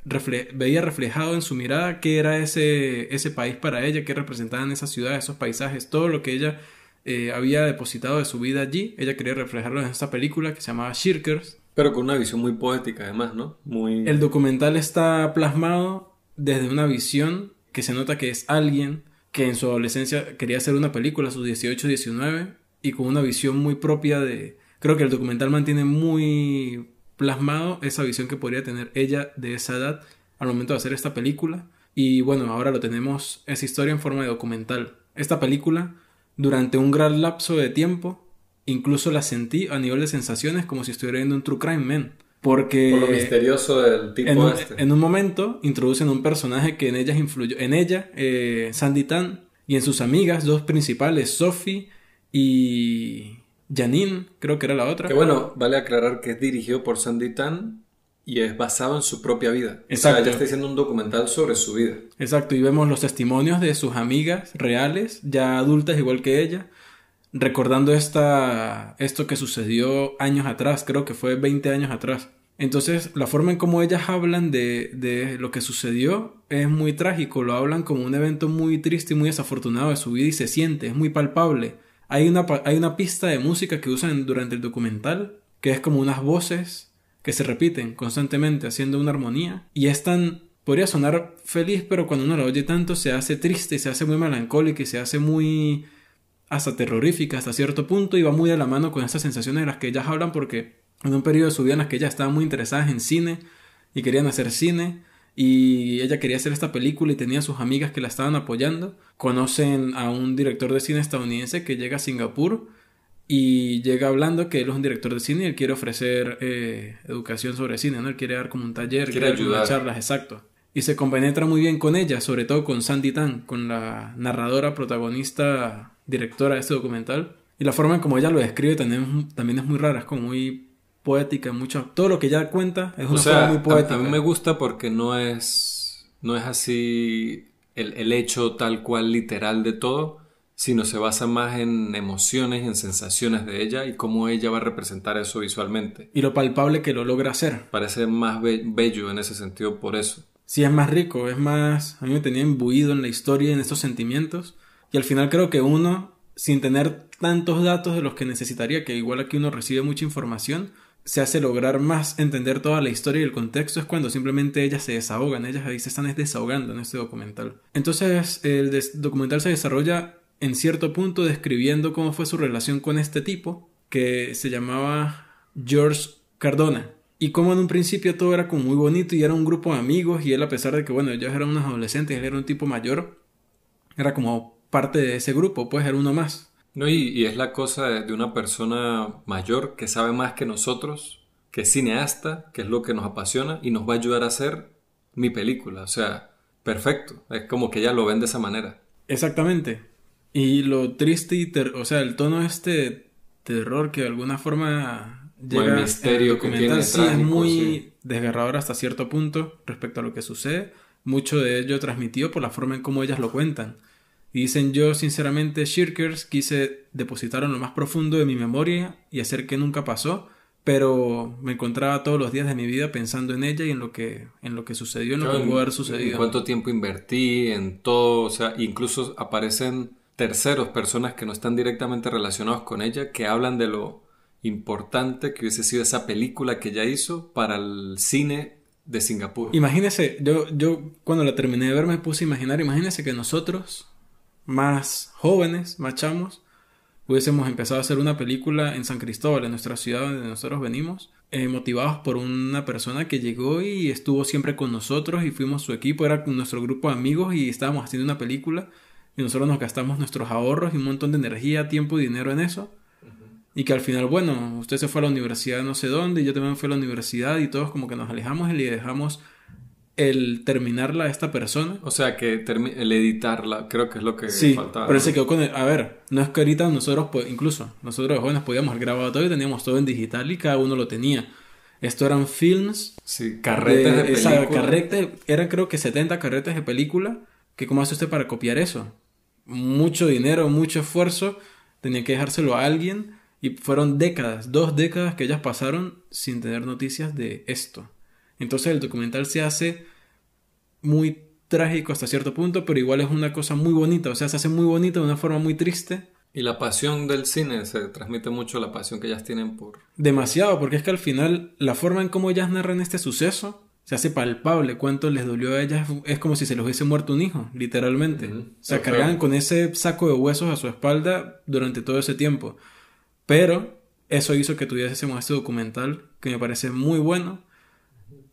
S2: veía reflejado en su mirada qué era ese, ese país para ella, qué representaban esas ciudades, esos paisajes, todo lo que ella eh, había depositado de su vida allí. Ella quería reflejarlo en esta película que se llamaba Shirkers.
S1: Pero con una visión muy poética además, ¿no? Muy...
S2: El documental está plasmado desde una visión que se nota que es alguien que en su adolescencia quería hacer una película a sus 18, 19 y con una visión muy propia de... Creo que el documental mantiene muy plasmado esa visión que podría tener ella de esa edad al momento de hacer esta película. Y bueno, ahora lo tenemos, esa historia en forma de documental. Esta película, durante un gran lapso de tiempo, incluso la sentí a nivel de sensaciones como si estuviera viendo un True Crime Man. Porque...
S1: Por lo misterioso del tipo
S2: en un,
S1: este.
S2: En un momento introducen un personaje que en ella influyó. En ella, eh, Sandy Tan, y en sus amigas, dos principales, Sophie y Janine, creo que era la otra.
S1: Que bueno, vale aclarar que es dirigido por Sandy Tan y es basado en su propia vida. Exacto. O sea, ella está haciendo un documental sobre su vida.
S2: Exacto, y vemos los testimonios de sus amigas reales, ya adultas igual que ella, recordando esta, esto que sucedió años atrás, creo que fue 20 años atrás. Entonces, la forma en cómo ellas hablan de, de lo que sucedió es muy trágico, lo hablan como un evento muy triste y muy desafortunado de su vida y se siente, es muy palpable. Hay una, hay una pista de música que usan durante el documental, que es como unas voces que se repiten constantemente haciendo una armonía. Y es tan... Podría sonar feliz, pero cuando uno la oye tanto se hace triste, se hace muy melancólica y se hace muy... hasta terrorífica hasta cierto punto y va muy de la mano con estas sensaciones de las que ellas hablan porque en un periodo de su vida en las que ellas estaban muy interesadas en cine y querían hacer cine y ella quería hacer esta película y tenía sus amigas que la estaban apoyando. Conocen a un director de cine estadounidense que llega a Singapur y llega hablando que él es un director de cine y él quiere ofrecer eh, educación sobre cine, ¿no? Él quiere dar como un taller, quiere, ayudar. charlas, exacto. Y se compenetra muy bien con ella, sobre todo con Sandy Tan, con la narradora, protagonista, directora de este documental. Y la forma en como ella lo describe también, también es muy rara, es como muy poética, mucho. Todo lo que ella cuenta es una forma muy poética.
S1: A, mí me gusta porque no es. No es así el, el hecho tal cual literal de todo, sino se basa más en emociones, en sensaciones de ella y cómo ella va a representar eso visualmente.
S2: Y lo palpable que lo logra hacer.
S1: Parece más be- bello en ese sentido por eso.
S2: Sí, es más rico, es más... A mí me tenía imbuido en la historia, en estos sentimientos. Y al final creo que uno, sin tener tantos datos de los que necesitaría, que igual aquí uno recibe mucha información, se hace lograr más entender toda la historia y el contexto es cuando simplemente ellas se desahogan, ellas ahí se están es desahogando en este documental. Entonces el documental se desarrolla en cierto punto describiendo cómo fue su relación con este tipo que se llamaba George Cardona. Y como en un principio todo era como muy bonito y era un grupo de amigos y él a pesar de que bueno ellos eran unos adolescentes, él era un tipo mayor, era como parte de ese grupo, pues era uno más.
S1: No, y, y es la cosa de, de una persona mayor que sabe más que nosotros, que es cineasta, que es lo que nos apasiona y nos va a ayudar a hacer mi película. O sea, perfecto. Es como que ella lo ven de esa manera.
S2: Exactamente. Y lo triste y ter- o sea, el tono este terror que de alguna forma
S1: el
S2: llega
S1: misterio
S2: en el
S1: que
S2: documental
S1: tiene
S2: sí es muy
S1: sí.
S2: desgarrador hasta cierto punto respecto a lo que sucede. Mucho de ello transmitido por la forma en cómo ellas lo cuentan. Y dicen yo sinceramente, Shirkers, quise depositar en lo más profundo de mi memoria y hacer que nunca pasó, pero me encontraba todos los días de mi vida pensando en ella y en lo que, en lo que sucedió, en lo que
S1: En-
S2: pudo haber
S1: En
S2: sucedido.
S1: cuánto tiempo invertí en todo, o sea, incluso aparecen terceros, personas que no están directamente relacionados con ella, que hablan de lo importante que hubiese sido esa película que ella hizo para el cine de Singapur.
S2: Imagínese, yo, yo cuando la terminé de ver me puse a imaginar, imagínese que nosotros, más jóvenes, más chamos, hubiésemos empezado a hacer una película en San Cristóbal, en nuestra ciudad donde nosotros venimos, eh, motivados por una persona que llegó y estuvo siempre con nosotros y fuimos su equipo, era nuestro grupo de amigos y estábamos haciendo una película y nosotros nos gastamos nuestros ahorros y un montón de energía, tiempo y dinero en eso. Y que al final, bueno, usted se fue a la universidad no sé dónde, y yo también fui a la universidad y todos como que nos alejamos y le dejamos el terminarla a esta persona.
S1: O sea, que el editarla, creo que es lo que
S2: Sí,
S1: faltaba.
S2: pero se quedó con el... A ver, no es que ahorita nosotros, incluso nosotros jóvenes podíamos haber grabado todo y teníamos todo en digital y cada uno lo tenía. Esto eran films
S1: Sí, carretes de,
S2: esa
S1: película.
S2: carrete- eran creo que 70 carretes de película. que ¿Cómo hace usted para copiar eso? Mucho dinero, mucho esfuerzo. Tenía que dejárselo a alguien. Y fueron décadas, dos décadas que ellas pasaron sin tener noticias de esto. Entonces el documental se hace muy trágico hasta cierto punto, pero igual es una cosa muy bonita. O sea, se hace muy bonita de una forma muy triste.
S1: Y la pasión del cine, se transmite mucho la pasión que ellas tienen por...
S2: Demasiado, porque es que al final la forma en cómo ellas narran este suceso se hace palpable. Cuánto les dolió a ellas es como si se les hubiese muerto un hijo, literalmente.
S1: Ujú.
S2: O sea,
S1: Pero-
S2: cargaban con ese saco de huesos a su espalda durante todo ese tiempo. Pero eso hizo que tuviésemos este documental que me parece muy bueno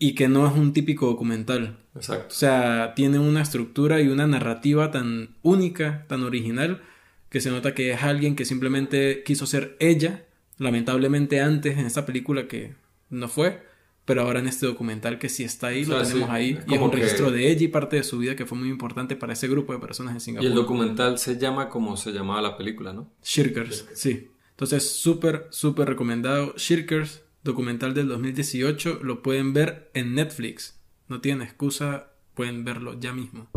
S2: y que no es un típico documental.
S1: Exacto.
S2: O sea, tiene una estructura y una narrativa tan única, tan original, que se nota que es alguien que simplemente quiso ser ella, lamentablemente antes en esta película que no fue, pero ahora en este documental que sí está ahí,
S1: O sea,
S2: lo tenemos
S1: sí,
S2: ahí,
S1: es
S2: y es un
S1: que-
S2: registro de ella y parte de su vida que fue muy importante para ese grupo de personas en
S1: Y
S2: Singapur.
S1: el documental se llama como se llamaba la película, ¿no?
S2: Shirkers, sí. Entonces, súper, súper recomendado. Shirkers, documental del 2018, lo pueden ver en Netflix. No tienen excusa, pueden verlo ya mismo.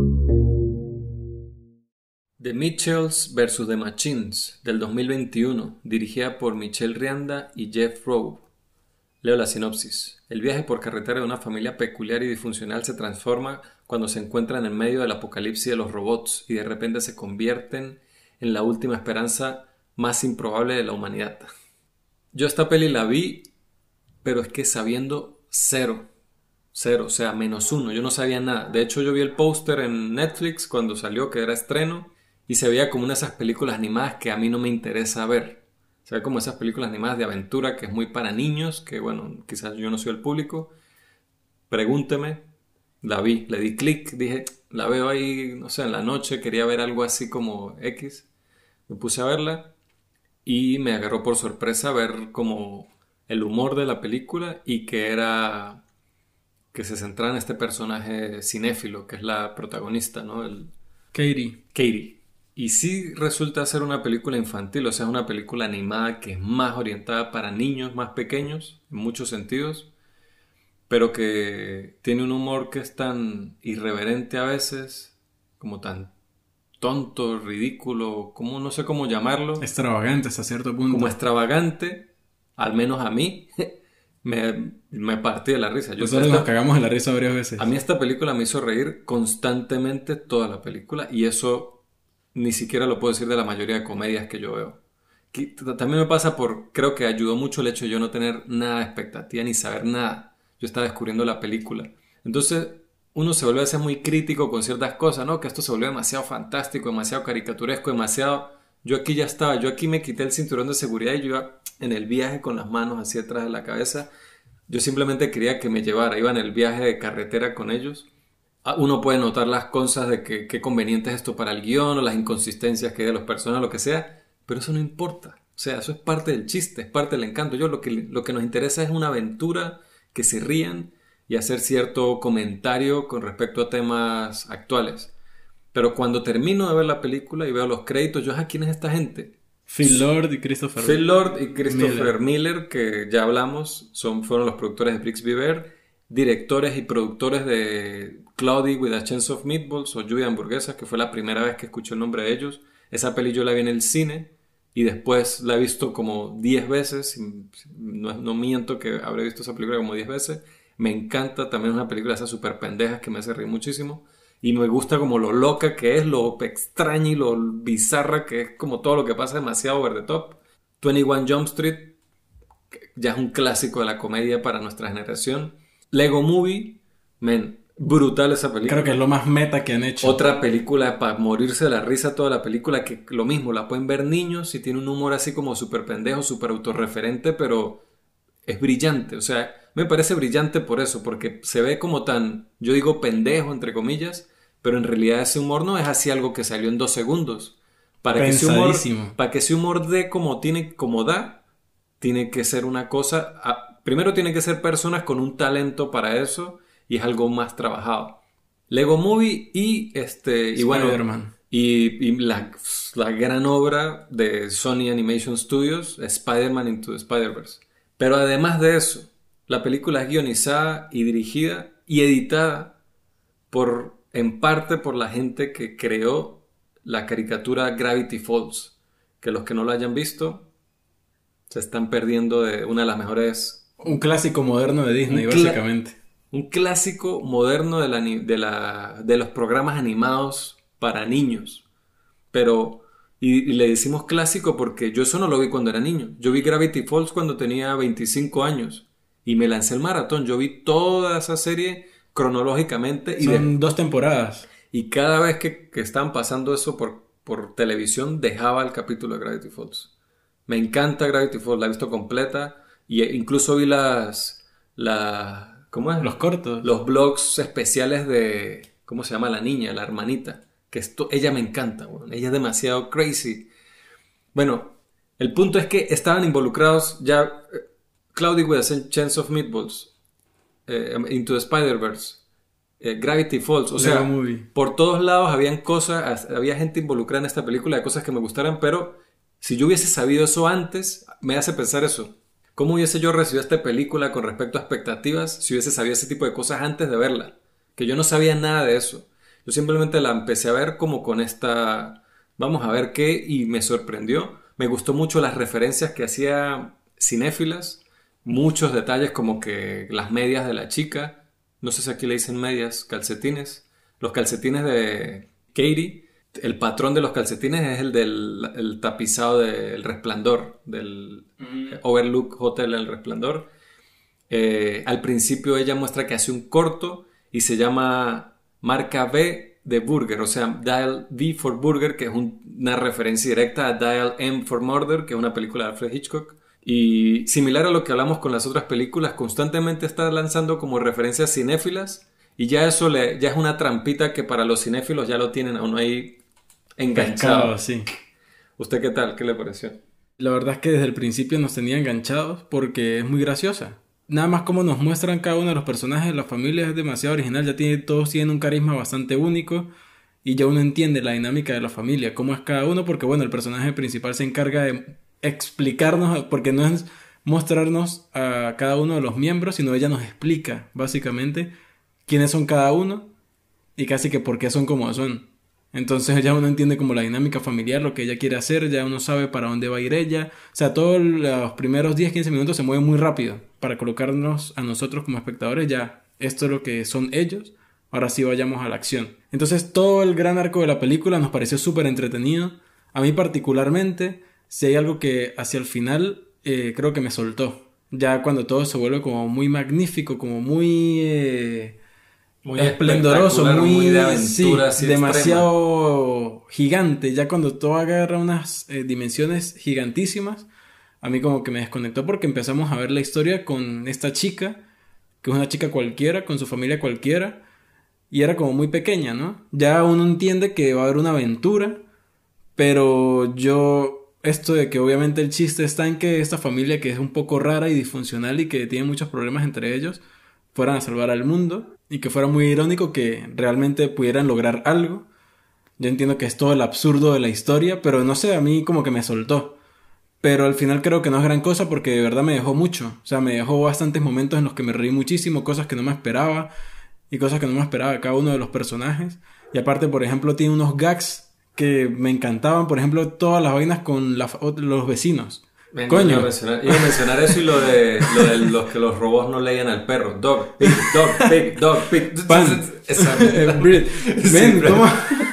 S1: The Mitchells vs. The Machines del 2021, dirigida por Michelle Rianda y Jeff Rowe. Leo la sinopsis. El viaje por carretera de una familia peculiar y disfuncional se transforma cuando se encuentran en medio del apocalipsis de los robots y de repente se convierten en la última esperanza más improbable de la humanidad. Yo esta peli la vi, pero es que sabiendo cero. Cero, o sea, menos uno. Yo no sabía nada. De hecho, yo vi el póster en Netflix cuando salió, que era estreno, y se veía como una de esas películas animadas que a mí no me interesa ver. Se ve como esas películas animadas de aventura que es muy para niños, que bueno, quizás yo no soy el público. Pregúnteme. La vi, le di clic, dije, la veo ahí, no sé, en la noche, quería ver algo así como X. Me puse a verla y me agarró por sorpresa ver como el humor de la película y que era que se centraba en este personaje cinéfilo que es la protagonista, ¿no? El
S2: Katie.
S1: Katie. Y sí resulta ser una película infantil, o sea, es una película animada que es más orientada para niños más pequeños, en muchos sentidos, pero que tiene un humor que es tan irreverente a veces, como tan tonto, ridículo, como no sé cómo llamarlo.
S2: Extravagante hasta cierto punto.
S1: Como extravagante, al menos a mí, me, me partí de la risa.
S2: Yo Nosotros nos cagamos en la risa varias veces.
S1: A mí esta película me hizo reír constantemente toda la película y eso ni siquiera lo puedo decir de la mayoría de comedias que yo veo. También me pasa por, creo que ayudó mucho el hecho de yo no tener nada de expectativa ni saber nada. Yo estaba descubriendo la película. Entonces, uno se vuelve a ser muy crítico con ciertas cosas, ¿no? Que esto se volvió demasiado fantástico, demasiado caricaturesco, demasiado... Yo aquí ya estaba, yo aquí me quité el cinturón de seguridad y yo iba en el viaje con las manos así atrás de la cabeza. Yo simplemente quería que me llevara, iba en el viaje de carretera con ellos. Ah, uno puede notar las cosas de qué conveniente es esto para el guion o las inconsistencias que hay de los personajes, lo que sea, pero eso no importa. O sea, eso es parte del chiste, es parte del encanto. Yo lo que, lo que nos interesa es una aventura, que se rían y hacer cierto comentario con respecto a temas actuales. Pero cuando termino de ver la película y veo los créditos, yo, ¿a ¿quién es esta gente?
S2: Phil Lord y Christopher
S1: Phil Lord y Christopher Miller, que ya hablamos, son, fueron los productores de Brix Beaver, directores y productores de Cloudy with a Chance of Meatballs o Lluvia Hamburguesas, que fue la primera vez que escuché el nombre de ellos. Esa peli yo la vi en el cine y después la he visto como 10 veces. No, no, miento que habré visto esa película como 10 veces. Me encanta también una película de esas super pendejas que me hace reír muchísimo. Y me gusta como lo loca que es, lo extraña y lo bizarra que es como todo lo que pasa demasiado over the top. 21 Jump Street, ya es un clásico de la comedia para nuestra generación. Lego Movie, men, brutal esa película.
S2: Creo que es lo más meta que han hecho.
S1: Otra película para morirse de la risa toda la película, que lo mismo, la pueden ver niños y tiene un humor así como súper pendejo, súper autorreferente, pero es brillante. O sea, me parece brillante por eso, porque se ve como tan, yo digo pendejo, entre comillas, pero en realidad ese humor no es así algo que salió en dos segundos. Para que, ese humor, para que ese humor dé como, tiene, como da, tiene que ser una cosa... primero tiene que ser personas con un talento para eso y es algo más trabajado. Lego Movie y este y bueno y, y la, la, gran obra de Sony Animation Studios Spider-Man Into the Spider-Verse. Pero además de eso, la película es guionizada y dirigida y editada por en parte por la gente que creó la caricatura Gravity Falls, que los que no lo hayan visto se están perdiendo de una de las mejores
S2: un clásico moderno de Disney, básicamente
S1: un clásico moderno de, la, de, la, de, los programas animados para niños. Pero, y, le decimos clásico porque yo eso no lo vi cuando era niño. Yo vi Gravity Falls cuando tenía 25 años y me lancé el maratón. Yo vi toda esa serie cronológicamente. Y
S2: Son dos temporadas.
S1: Y cada vez que, que estaban pasando eso por, por televisión, dejaba el capítulo de Gravity Falls. Me encanta Gravity Falls, la he visto completa. Y incluso vi las, las ¿Cómo es?
S2: Los cortos.
S1: Los blogs especiales de. ¿Cómo se llama la niña? La hermanita. Que esto, ella me encanta, ella es demasiado crazy. Bueno, el punto es que estaban involucrados ya. Cloudy with a Chance of Meatballs. Eh, Into the Spider-Verse. Eh, Gravity Falls. O sea, por todos lados habían cosas. Había gente involucrada en esta película de cosas que me gustaran, pero si yo hubiese sabido eso antes, me hace pensar eso. ¿Cómo hubiese yo recibido esta película con respecto a expectativas si hubiese sabido ese tipo de cosas antes de verla? Que yo no sabía nada de eso. Yo simplemente la empecé a ver como con esta... Vamos a ver qué y me sorprendió. Me gustó mucho las referencias que hacía cinéfilas. Muchos detalles como que las medias de la chica. No sé si aquí le dicen medias, calcetines. Los calcetines de Katie el patrón de los calcetines es el del tapizado del resplandor, del Overlook Hotel El Resplandor. Eh, al principio ella muestra que hace un corto y se llama marca B de Burger, o sea, Dial V for Burger, que es una referencia directa a Dial M for Murder, que es una película de Alfred Hitchcock. Y similar a lo que hablamos con las otras películas, constantemente está lanzando como referencias cinéfilas. Y ya eso le, ya es una trampita que para los cinéfilos ya lo tienen aún ahí enganchado. sí. ¿Usted qué tal? ¿Qué le pareció?
S2: La verdad es que desde el principio nos tenía enganchados porque es muy graciosa. Nada más como nos muestran cada uno de los personajes de la familia es demasiado original, ya tiene, todos tienen un carisma bastante único y ya uno entiende la dinámica de la familia, cómo es cada uno, porque bueno, el personaje principal se encarga de explicarnos, porque no es mostrarnos a cada uno de los miembros, sino ella nos explica básicamente quiénes son cada uno y casi que por qué son como son. Entonces ya uno entiende como la dinámica familiar, lo que ella quiere hacer, ya uno sabe para dónde va a ir ella. O sea, todos los primeros 10, 15 minutos se mueven muy rápido para colocarnos a nosotros como espectadores ya. Esto es lo que son ellos. Ahora sí vayamos a la acción. Entonces todo el gran arco de la película nos pareció súper entretenido. A mí particularmente, si hay algo que hacia el final eh, creo que me soltó. Ya cuando todo se vuelve como muy magnífico, como muy... Eh, muy esplendoroso, muy, de aventura, demasiado gigante. Ya cuando todo agarra unas eh, dimensiones gigantísimas, a mí como que me desconectó porque empezamos a ver la historia con esta chica, que es una chica cualquiera, con su familia cualquiera, y era como muy pequeña, ¿no? Ya uno entiende que va a haber una aventura, pero yo, esto de que obviamente el chiste está en que esta familia que es un poco rara y disfuncional y que tiene muchos problemas entre ellos, fueran a salvar al mundo y que fuera muy irónico que realmente pudieran lograr algo. Yo entiendo que es todo el absurdo de la historia, pero no sé, a mí como que me soltó. Pero al final creo que no es gran cosa porque de verdad me dejó mucho. O sea, me dejó bastantes momentos en los que me reí muchísimo, cosas que no me esperaba y cosas que no me esperaba cada uno de los personajes. Y aparte, por ejemplo, tiene unos gags que me encantaban. Por ejemplo, todas las vainas con los vecinos.
S1: Coño. Iba a, mencionar, iba a, mencionar, eso y lo de, lo de los que los robots no leían al perro. Dog, pig, dog, pig, dog, pig. Pan.
S2: Ven, ¿cómo?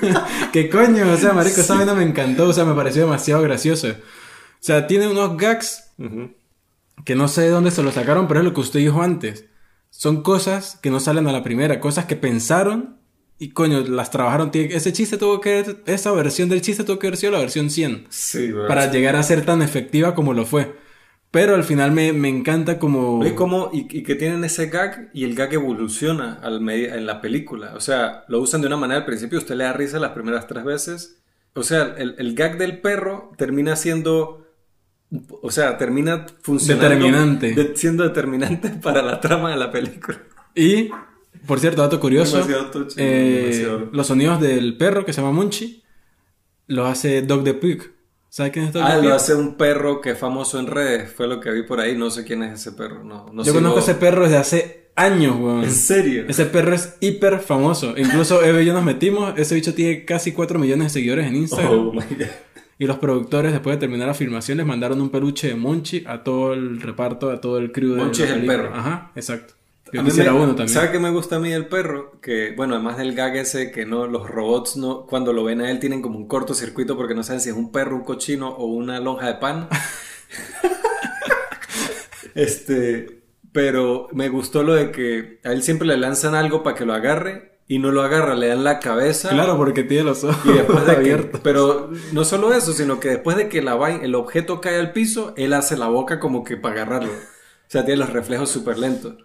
S2: ¿Qué coño? O sea, marico, esa vaina me encantó. O sea, me pareció demasiado gracioso. O sea, tiene unos gags que no sé de dónde se los sacaron, pero es lo que usted dijo antes. Son cosas que no salen a la primera, cosas que pensaron y coño, las trabajaron. Ese chiste tuvo que. Esa versión del chiste tuvo que haber sido la versión 100.
S1: Sí,
S2: Para llegar a ser tan efectiva como lo fue. Pero al final me, encanta como.
S1: Y, como y, que tienen ese gag y el gag evoluciona al en la película. O sea, lo usan de una manera al principio, usted le da risa las primeras tres veces. O sea, el, gag del perro termina siendo. O sea, termina funcionando.
S2: Determinante.
S1: siendo determinante para la trama de la película.
S2: Y por cierto, dato curioso. Eh, los sonidos del perro que se llama Munchi lo hace Dog the Pig. ¿Sabes quién es
S1: Dog Ah, lo hace un perro que es famoso en redes. Fue lo que vi por ahí. No sé quién es ese perro. No,
S2: Yo conozco ese perro desde hace años, weón.
S1: ¿En serio?
S2: Ese perro es hiper famoso. Incluso Eve y yo nos metimos. Ese bicho tiene casi 4 millones de seguidores en Instagram. Oh my God. Y los productores, después de terminar la filmación, les mandaron un peluche de Monchi a todo el reparto, a todo el crew de
S1: Monchi es el perro.
S2: Ajá, exacto.
S1: Yo quisiera uno también. ¿Sabe qué me gusta a mí el perro? Que, bueno, además del gag ese, que no, los robots no, cuando lo ven a él tienen como un cortocircuito porque no saben si es un perro, un cochino o una lonja de pan. este, pero me gustó lo de que a él siempre le lanzan algo para que lo agarre y no lo agarra, le dan la cabeza.
S2: Claro, porque tiene los ojos
S1: y después de abiertos. pero no solo eso, sino que después de que la el objeto cae al piso, él hace la boca como que para agarrarlo. O sea, tiene los reflejos súper lentos.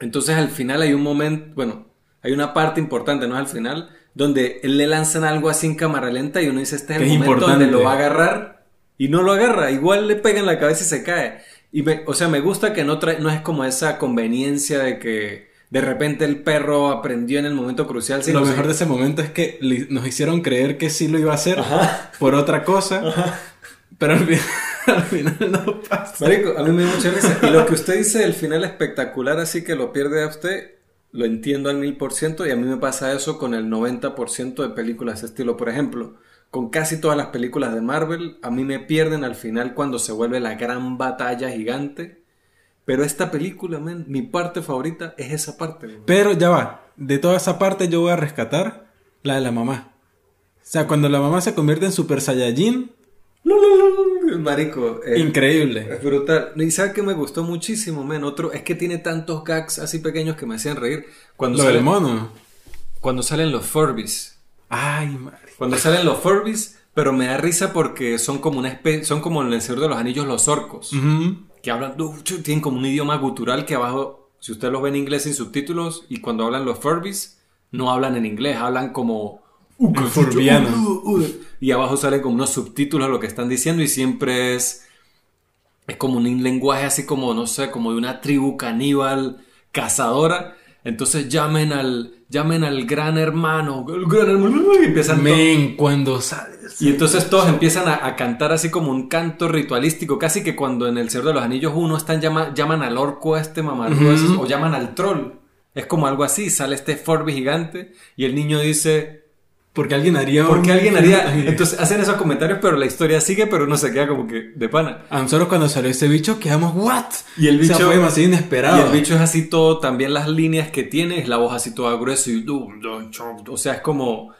S1: Entonces al final hay un momento, bueno, hay una parte importante, ¿no? Al final, donde él le lanzan algo así en cámara lenta y uno dice, este es el momento donde lo va a agarrar y no lo agarra, igual le pega en la cabeza y se cae. Y me, o sea, me gusta que no, trae, no es como esa conveniencia de que de repente el perro aprendió en el momento crucial.
S2: Sino lo mejor de ese momento es que nos hicieron creer que sí lo iba a hacer por otra cosa, pero al final al final no pasa.
S1: Marico, a mí me da mucha risa. Y lo que usted dice del final espectacular, así que lo pierde a usted, lo entiendo al mil por ciento. Y a mí me pasa eso con el 90% de películas de estilo. Por ejemplo, con casi todas las películas de Marvel, a mí me pierden al final cuando se vuelve la gran batalla gigante. Pero esta película, mi parte favorita es esa parte.
S2: Pero ya va, de toda esa parte yo voy a rescatar la de la mamá. O sea, cuando la mamá se convierte en Super Saiyajin,
S1: Marico.
S2: Eh, Increíble.
S1: Es brutal. Y sabes que me gustó muchísimo, men. Otro, es que tiene tantos gags así pequeños que me hacían reír. Cuando
S2: Lo del mono.
S1: Cuando salen los Furbies.
S2: Ay, marico.
S1: Cuando salen los Furbies, pero me da risa porque son como una especie, son como en el Señor de los Anillos los orcos. Que hablan, tienen como un idioma gutural que abajo, si usted los ve en inglés sin subtítulos, y cuando hablan los Furbies, no hablan en inglés, hablan como y abajo salen como unos subtítulos a lo que están diciendo y siempre es es como un lenguaje así como no sé como de una tribu caníbal cazadora. Entonces llamen al llamen al gran hermano el gran hermano y empiezan
S2: Men, cuando sales
S1: y entonces todos empiezan a, cantar así como un canto ritualístico casi que cuando en el Señor de los Anillos uno están llama, llaman al orco a este mamarro o llaman al troll. Es como algo así sale este Forby gigante y el niño dice
S2: Porque alguien haría
S1: Porque alguien haría. Entonces hacen esos comentarios, pero la historia sigue, pero uno se queda como que de pana.
S2: A nosotros cuando salió ese bicho quedamos, ¿what?
S1: Y el
S2: O sea,
S1: bicho-
S2: fue demasiado inesperado.
S1: Y el bicho es así todo, también las líneas que tiene, es la voz así toda gruesa y... O sea, es como...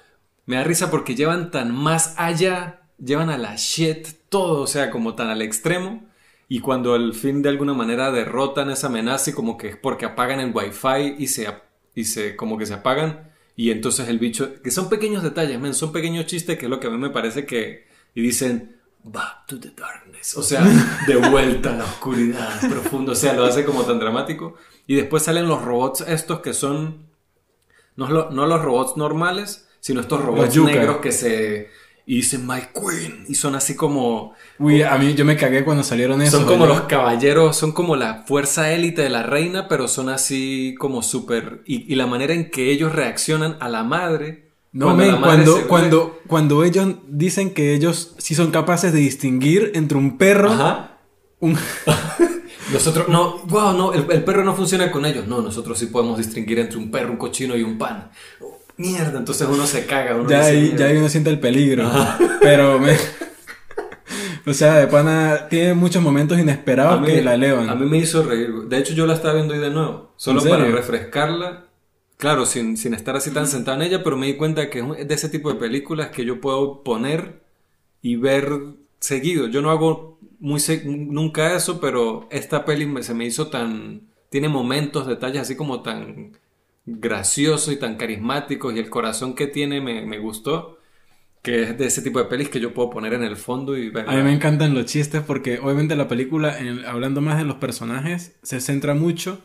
S1: Me da risa porque llevan tan más allá, llevan a la shit todo, o sea, como tan al extremo. Y cuando al fin de alguna manera derrotan esa amenaza y como que es porque apagan el wifi y se, y se como que se apagan. Y entonces el bicho, que son pequeños detalles, men, son pequeños chistes que es lo que a mí me parece que... Y dicen, back to the darkness. O sea, de vuelta a la oscuridad profunda. O sea, lo hace como tan dramático. Y después salen los robots estos que son... No, no los robots normales, sino estos robots negros que se... Y dicen, my queen. Y son así como...
S2: Uy, a mí yo me cagué cuando salieron esos.
S1: Son como
S2: ¿verdad?
S1: los caballeros, son como la fuerza élite de la reina, pero son así como súper... Y, y la manera en que ellos reaccionan a la madre.
S2: No,
S1: cuando madre
S2: cuando, cuando, cuando ellos dicen que ellos sí son capaces de distinguir entre un perro,
S1: Ajá.
S2: un...
S1: Nosotros, no, wow, no, el, el perro no funciona con ellos. No, nosotros sí podemos distinguir entre un perro, un cochino y un pan. Mierda, entonces uno se caga. Uno
S2: ya, ahí, ya ahí uno siente el peligro. Pero, me... o sea, de pana tiene muchos momentos inesperados
S1: mí-
S2: que la elevan.
S1: A mí me hizo reír. De hecho, yo la estaba viendo hoy de nuevo. Solo para refrescarla. Claro, sin, sin estar así tan sentado en ella, pero me di cuenta que es de ese tipo de películas que yo puedo poner y ver seguido. Yo no hago muy se- nunca eso, pero esta peli me- se me hizo tan... Tiene momentos, detalles así como tan graciosos y tan carismáticos y el corazón que tiene me, me gustó. Que es de ese tipo de pelis que yo puedo poner en el fondo y ver.
S2: A mí me encantan los chistes porque obviamente la película, en- hablando más de los personajes, se centra mucho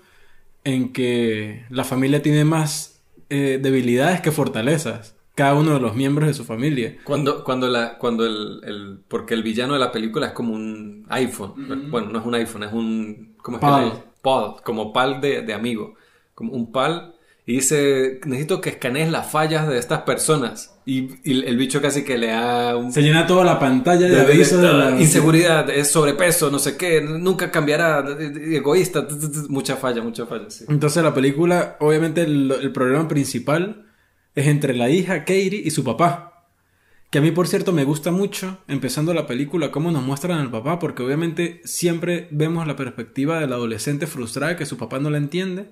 S2: en que la familia tiene más eh, debilidades que fortalezas. Cada uno de los miembros de su familia.
S1: Cuando, cuando, la, cuando el, el- Porque el villano de la película es como un iPhone. Bueno, no es un iPhone, es un. ¿Cómo es que
S2: Pal.
S1: Pal, como pal de, de amigo. Como un pal. Y dice: Necesito que escanees las fallas de estas personas. Y, y el bicho casi que le da un.
S2: Se llena toda la pantalla de,
S1: de- de-
S2: avisos de la...
S1: Inseguridad, es sobrepeso, no sé qué, nunca cambiará, egoísta, mucha falla, mucha falla, sí.
S2: Entonces la película, obviamente el, el problema principal es entre la hija Katie y su papá. Que a mí, por cierto, me gusta mucho, empezando la película, cómo nos muestran al papá, porque obviamente siempre vemos la perspectiva del adolescente frustrada que su papá no la entiende,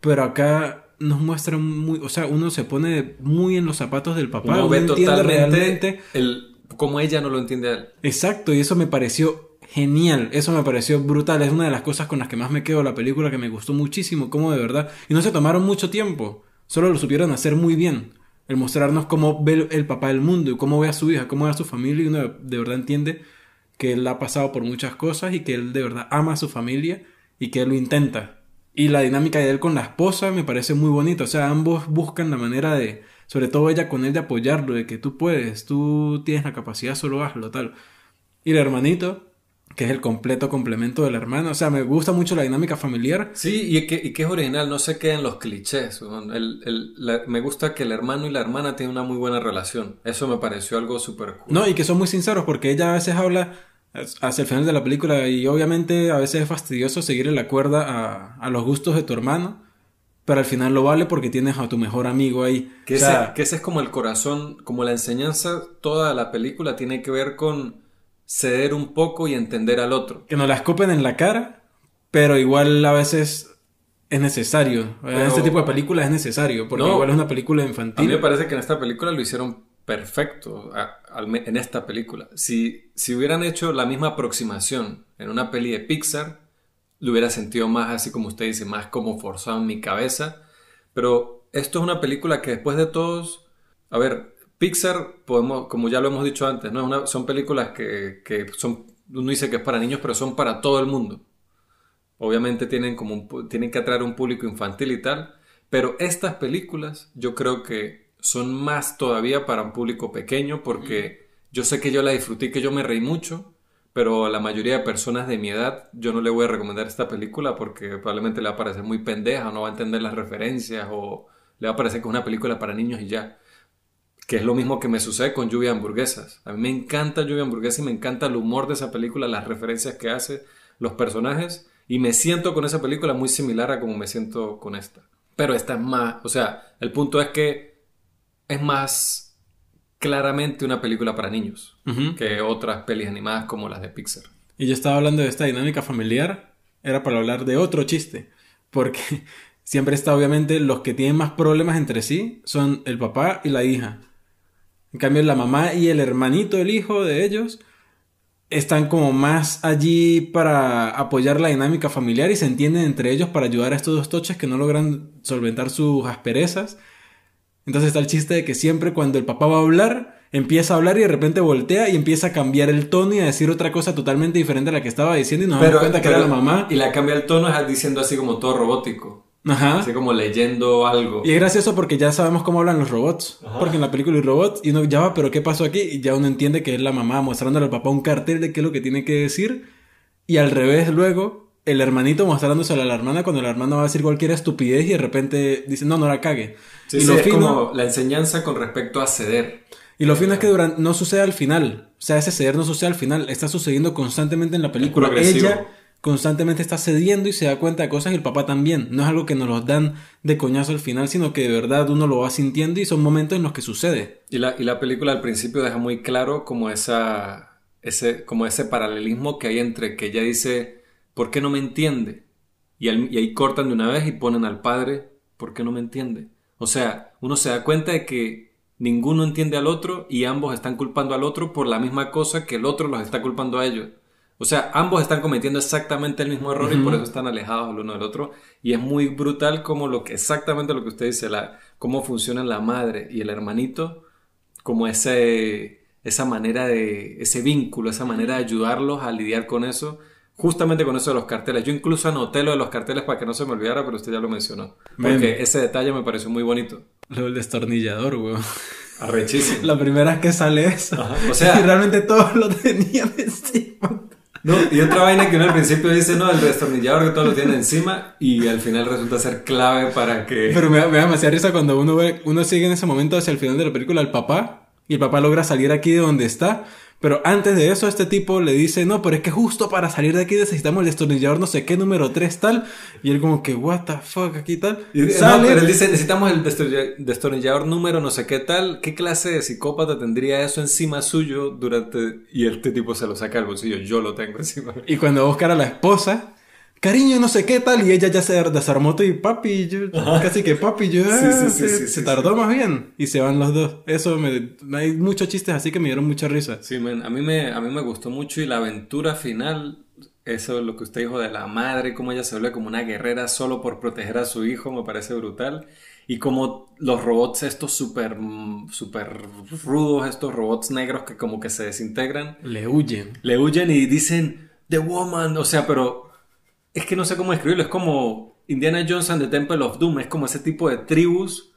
S2: pero acá nos muestran muy, o sea, uno se pone muy en los zapatos del papá,
S1: Uno
S2: uno
S1: ve
S2: entiende
S1: totalmente
S2: realmente
S1: el, cómo ella no lo entiende a él.
S2: Exacto, y eso me pareció genial, eso me pareció brutal, es una de las cosas con las que más me quedo la película, que me gustó muchísimo, como de verdad, y no se tomaron mucho tiempo, solo lo supieron hacer muy bien, el mostrarnos cómo ve el, papá del mundo y cómo ve a su hija, cómo ve a su familia, y uno de verdad entiende que él ha pasado por muchas cosas y que él de verdad ama a su familia y que él lo intenta. Y la dinámica de él con la esposa me parece muy bonita, o sea, ambos buscan la manera de, sobre todo ella con él, de apoyarlo, de que tú puedes, tú tienes la capacidad, solo hazlo, tal. Y el hermanito, que es el completo complemento del hermano. O sea, me gusta mucho la dinámica familiar.
S1: Sí, y que, y que es original, no se queden los clichés. El- el- la- me gusta que el hermano y la hermana tienen una muy buena relación. Eso me pareció algo súper cool.
S2: No, y que son muy sinceros porque ella a veces habla hacia el final de la película y obviamente a veces es fastidioso seguirle la cuerda a, a los gustos de tu hermano, pero al final lo vale porque tienes a tu mejor amigo ahí.
S1: Que,
S2: O
S1: ese, que ese es como el corazón, como la enseñanza, toda la película tiene que ver con ceder un poco y entender al otro.
S2: que nos la escupen en la cara, pero igual a veces es necesario. En
S1: Pero-
S2: este tipo de películas es necesario, porque
S1: No.
S2: igual es una película
S1: A mí
S2: infantil.
S1: me parece que en esta película lo hicieron perfecto, en esta película. Si, si hubieran hecho la misma aproximación en una peli de Pixar, lo hubiera sentido más así como usted dice, más como forzado en mi cabeza. Pero esto es una película que después de todos, a ver, Pixar, podemos, como ya lo hemos dicho antes, ¿no? Son películas que, que son, uno dice que es para niños, pero son para todo el mundo. Obviamente tienen, como tienen que atraer un público infantil y tal, pero estas películas yo creo que son más todavía para un público pequeño porque yo sé que yo la disfruté, que yo me reí mucho, pero a la mayoría de personas de mi edad yo no le voy a recomendar esta película porque probablemente le va a parecer muy pendeja, no va a entender las referencias o le va a parecer que es una película para niños y ya. Que es lo mismo que me sucede con Lluvia de Hamburguesas. A mí me encanta Lluvia de Hamburguesas y me encanta el humor de esa película, las referencias que hace, los personajes. Y me siento con esa película muy similar a como me siento con esta. Pero esta es más, o sea, el punto es que es más claramente una película para niños que otras pelis animadas como las de Pixar.
S2: Y yo estaba hablando de esta dinámica familiar, era para hablar de otro chiste, porque siempre está obviamente los que tienen más problemas entre sí son el papá y la hija. En cambio, la mamá y el hermanito, el hijo de ellos, están como más allí para apoyar la dinámica familiar y se entienden entre ellos para ayudar a estos dos toches que no logran solventar sus asperezas. Entonces está el chiste de que siempre cuando el papá va a hablar, empieza a hablar y de repente voltea y empieza a cambiar el tono y a decir otra cosa totalmente diferente a la que estaba diciendo y nos damos cuenta que era la mamá.
S1: Y la cambia el tono diciendo así como todo robótico.
S2: Ajá.
S1: Así como leyendo algo.
S2: Y es gracioso porque ya sabemos cómo hablan los robots.
S1: Ajá.
S2: Porque en la película hay robots y uno ya va, pero ¿qué pasó aquí? Y ya uno entiende que es la mamá mostrándole al papá un cartel de qué es lo que tiene que decir. Y al revés, luego, el hermanito mostrándoselo a la hermana cuando la hermana va a decir cualquier estupidez y de repente dice, no, no la cague.
S1: Sí,
S2: y,
S1: sí,
S2: lo
S1: es
S2: fino,
S1: como la enseñanza con respecto a ceder.
S2: y lo fino es que durante, no sucede al final. O sea, ese ceder no sucede al final. Está sucediendo constantemente en la película. Ella constantemente está cediendo y se da cuenta de cosas y el papá también. No es algo que nos los dan de coñazo al final, sino que de verdad uno lo va sintiendo y son momentos en los que sucede.
S1: Y la, y la película al principio deja muy claro como esa ese, como ese paralelismo que hay entre que ella dice, ¿por qué no me entiende? Y, al- y ahí cortan de una vez y ponen al padre, ¿por qué no me entiende? O sea, uno se da cuenta de que ninguno entiende al otro y ambos están culpando al otro por la misma cosa que el otro los está culpando a ellos. O sea, ambos están cometiendo exactamente el mismo error y por eso están alejados el uno del otro. Y es muy brutal como lo que, exactamente lo que usted dice, la, cómo funcionan la madre y el hermanito, como ese, esa manera de, ese vínculo, esa manera de ayudarlos a lidiar con eso, justamente con eso de los carteles. Yo incluso anoté lo de los carteles para que no se me olvidara, pero usted ya lo mencionó. Porque ese detalle me pareció muy bonito.
S2: Lo del destornillador, weón.
S1: Arrechísimo.
S2: La primera vez que sale eso.
S1: Ajá, o sea-
S2: y realmente todos lo tenían encima.
S1: No, y otra vaina que uno al principio dice, no, el destornillador que todos lo tienen encima y al final resulta ser clave para que...
S2: Pero me da, me da demasiada risa cuando uno ve, uno sigue en ese momento hacia el final de la película al papá y el papá logra salir aquí de donde está. Pero antes de eso, este tipo le dice, no, pero es que justo para salir de aquí necesitamos el destornillador no sé qué, número 3 tal. Y él como que, what the fuck, aquí tal.
S1: Y- no,
S2: Sale,
S1: pero él dice, necesitamos el destornilla- destornillador número no sé qué tal. ¿Qué clase de psicópata tendría eso encima suyo durante... Y este tipo se lo saca del bolsillo. Yo lo tengo encima.
S2: Y cuando va a buscar a la esposa, cariño, no sé qué tal, y ella ya se desarmó todo y papi, yo, casi que papi, yo,
S1: Sí,
S2: ah,
S1: sí, sí,
S2: se, se tardó más bien. Y se van los dos. Eso me, hay muchos chistes así que me dieron mucha risa.
S1: Sí, man, a mí, me, a mí me gustó mucho y la aventura final, eso lo que usted dijo de la madre, cómo ella se vuelve como una guerrera solo por proteger a su hijo, me parece brutal. Y como los robots estos súper súper rudos, estos robots negros que como que se desintegran,
S2: Le huyen.
S1: le huyen y dicen The Woman, o sea, pero es que no sé cómo escribirlo, es como Indiana Jones and the Temple of Doom, es como ese tipo de tribus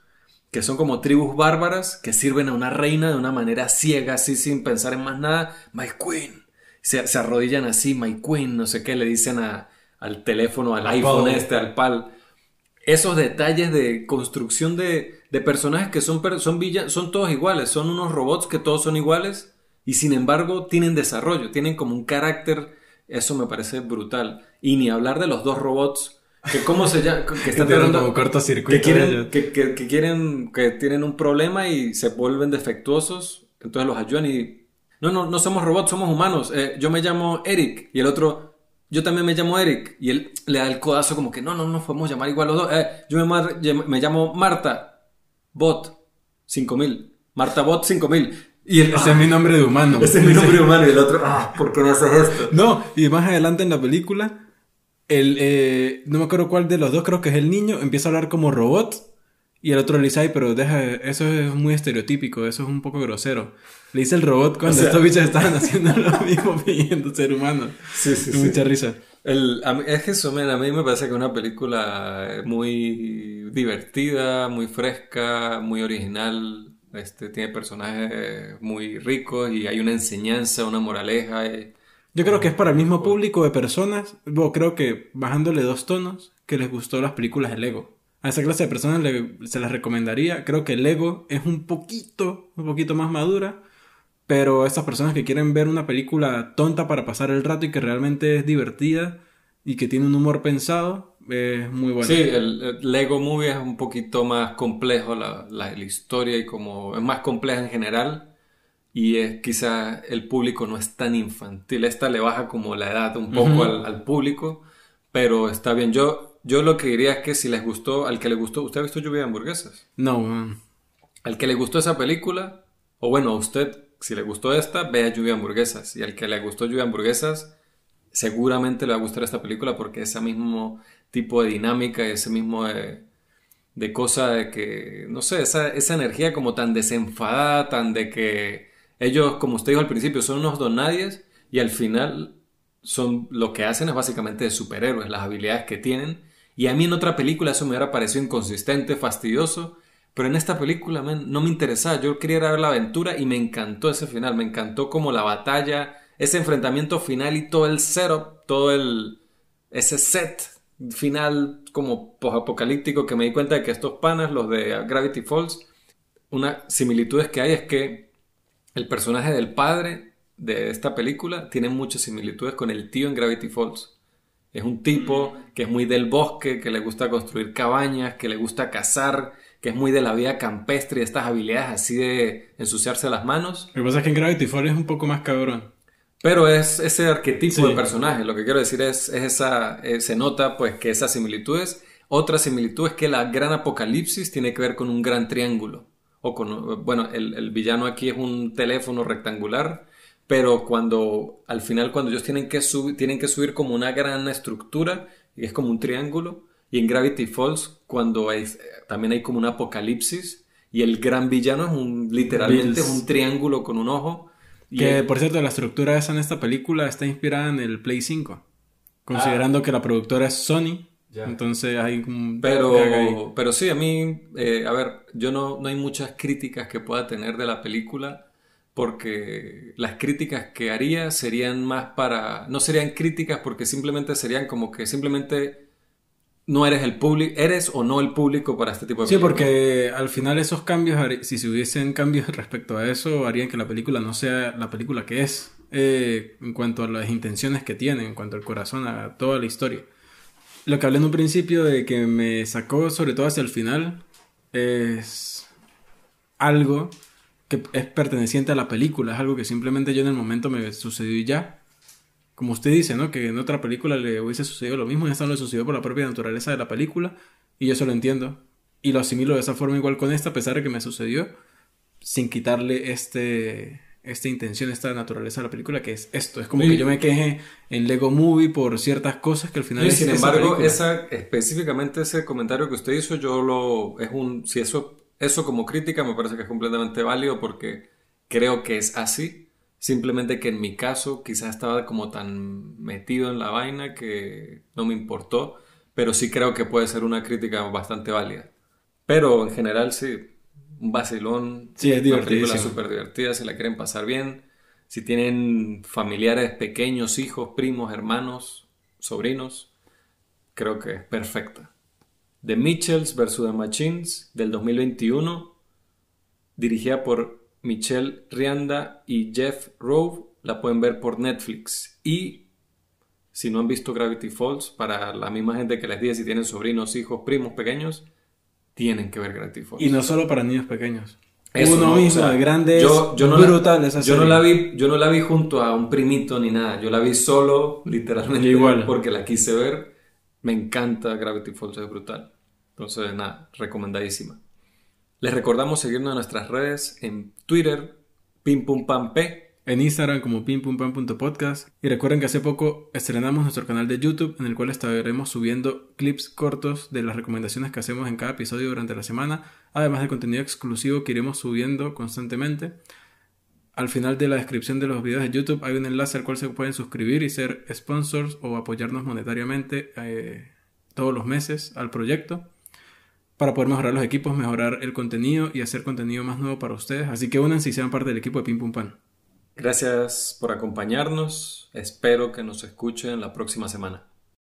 S1: que son como tribus bárbaras que sirven a una reina de una manera ciega, así sin pensar en más nada, My Queen. Se, se arrodillan así, My Queen, no sé qué, le dicen a- al teléfono, al iPhone este, al PAL. Esos detalles de construcción de, de personajes que son, son, son todos iguales, son unos robots que todos son iguales y sin embargo tienen desarrollo, tienen como un carácter, eso me parece brutal. Y ni hablar de los dos robots, que cómo se llama, que están tratando-
S2: como cortocircuito
S1: que quieren, que, que- que quieren, que tienen un problema y se vuelven defectuosos, entonces los ayudan y no, no, no somos robots, somos humanos. Eh, yo me llamo Eric y el otro, yo también me llamo Eric y él le da el codazo como que no, no, no podemos llamar igual los dos. Eh, yo me, me llamo Marta Bot 5000, Marta Bot 5000 y el,
S2: Ese es mi nombre de humano.
S1: ese es mi nombre humano y el otro, ah, ¿por qué no haces esto?
S2: No, y más adelante en la película, el, eh, no me acuerdo cuál de los dos, creo que es el niño, empieza a hablar como robot. Y el otro le dice, ay, pero deja, eso es muy estereotípico, eso es un poco grosero. Le dice el robot cuando
S1: O sea-
S2: estos bichos estaban haciendo lo mismo pidiendo ser humano.
S1: Sí, sí,
S2: Y Mucha risa.
S1: El, mí- es que eso, man, a mí me parece que es una película muy divertida, muy fresca, muy original. Este, tiene personajes muy ricos y hay una enseñanza, una moraleja. y-
S2: Yo creo que es para el mismo público de personas, bueno, creo que bajándole dos tonos, que les gustó las películas de Lego. A esa clase de personas le- se las recomendaría. Creo que Lego es un poquito, un poquito más madura. Pero estas personas que quieren ver una película tonta para pasar el rato y que realmente es divertida y que tiene un humor pensado, es muy bueno.
S1: Sí, el, el Lego Movie es un poquito más complejo, la, la- la historia y como es más compleja en general. y es quizá el público no es tan infantil. Esta le baja como la edad un poco al, al, público, pero está bien. Yo, yo lo que diría es que si les gustó, al que le gustó, ¿usted ha visto Lluvia de Hamburguesas?
S2: No.
S1: Al que le gustó esa película, o bueno, a usted, si le gustó esta, vea Lluvia de Hamburguesas. Y al que le gustó Lluvia de Hamburguesas, seguramente le va a gustar esta película porque ese mismo tipo de dinámica, ese mismo de, de cosa de que, no sé, esa, esa energía como tan desenfadada, tan de que ellos, como usted dijo al principio, son unos donadies y al final son lo que hacen es básicamente de superhéroes, las habilidades que tienen. Y a mí en otra película eso me hubiera parecido inconsistente, fastidioso, pero en esta película no me interesaba. Yo quería ver la aventura y me encantó ese final, me encantó como la batalla, ese enfrentamiento final y todo el setup, todo el ese set final como apocalíptico que me di cuenta de que estos panas, los de Gravity Falls, una similitudes que hay es que el personaje del padre de esta película tiene muchas similitudes con el tío en Gravity Falls. Es un tipo que es muy del bosque, que le gusta construir cabañas, que le gusta cazar, que es muy de la vida campestre y estas habilidades así de ensuciarse las manos.
S2: Lo que pasa es que en Gravity Falls es un poco más cabrón.
S1: Pero es ese arquetipo de personaje. Lo que quiero decir es, es esa, eh, se nota pues que esas similitudes. Otra similitud es que la gran apocalipsis tiene que ver con un gran triángulo. O con, bueno, el, el villano aquí es un teléfono rectangular, pero cuando, al final, cuando ellos tienen que, subir, tienen que subir como una gran estructura, y es como un triángulo, y en Gravity Falls, cuando hay, también hay como un apocalipsis, y el gran villano es un, literalmente un triángulo con un ojo,
S2: que, por cierto, la estructura esa en esta película está inspirada en el Play 5. Considerando ah. que la productora es Sony. Entonces hay un...
S1: Pero, pero sí, a mí, eh, a ver, yo no, no hay muchas críticas que pueda tener de la película porque las críticas que haría serían más para... No serían críticas porque simplemente serían como que simplemente no eres el público, eres o no el público para este tipo de
S2: Sí, porque al final esos cambios, si se hubiesen cambios respecto a eso, harían que la película no sea la película que es, eh, en cuanto a las intenciones que tiene, en cuanto al corazón, a toda la historia. Lo que hablé en un principio de que me sacó, sobre todo hacia el final, es algo que es perteneciente a la película, es algo que simplemente yo en el momento me sucedió y ya como usted dice, ¿no? Que en otra película le hubiese sucedido lo mismo, y esta no le sucedió por la propia naturaleza de la película, y yo eso lo entiendo. Y lo asimilo de esa forma igual con esta, a pesar de que me sucedió, sin quitarle este, esta intención, esta naturaleza de la película, que es esto. Es como que yo me queje en Lego Movie por ciertas cosas que al final...
S1: Y sin embargo, esa, específicamente ese comentario que usted hizo, yo lo... Es un, si eso, eso como crítica me parece que es completamente válido porque creo que es así Simplemente que en mi caso quizás estaba como tan metido en la vaina que no me importó, pero sí creo que puede ser una crítica bastante válida. Pero en general sí, un vacilón,
S2: sí, es
S1: una película súper divertida, si la quieren pasar bien, si tienen familiares pequeños, hijos, primos, hermanos, sobrinos, creo que es perfecta. The Mitchells vs. The Machines del 2021, dirigida por Michelle Rianda y Jeff Rove la pueden ver por Netflix. Y si no han visto Gravity Falls, para la misma gente que les dije, si tienen sobrinos, hijos, primos pequeños, tienen que ver Gravity Falls.
S2: Y no solo para niños pequeños. Uno mismo, grande, yo,
S1: no brutal la, yo no la vi Yo no la vi junto a un primito ni nada. Yo la vi solo, literalmente, Igual. porque la quise ver. Me encanta Gravity Falls, es brutal. Entonces, nada, recomendadísima. Les recordamos seguirnos en nuestras redes en Twitter, pimpumpamp,
S2: en Instagram como pimpumpam.podcast y recuerden que hace poco estrenamos nuestro canal de YouTube en el cual estaremos subiendo clips cortos de las recomendaciones que hacemos en cada episodio durante la semana, además de contenido exclusivo que iremos subiendo constantemente. Al final de la descripción de los videos de YouTube hay un enlace al cual se pueden suscribir y ser sponsors o apoyarnos monetariamente eh, todos los meses al proyecto para poder mejorar los equipos, mejorar el contenido y hacer contenido más nuevo para ustedes. Así que únanse y sean parte del equipo de Pim Pum Pan.
S1: Gracias por acompañarnos. Espero que nos escuchen la próxima semana.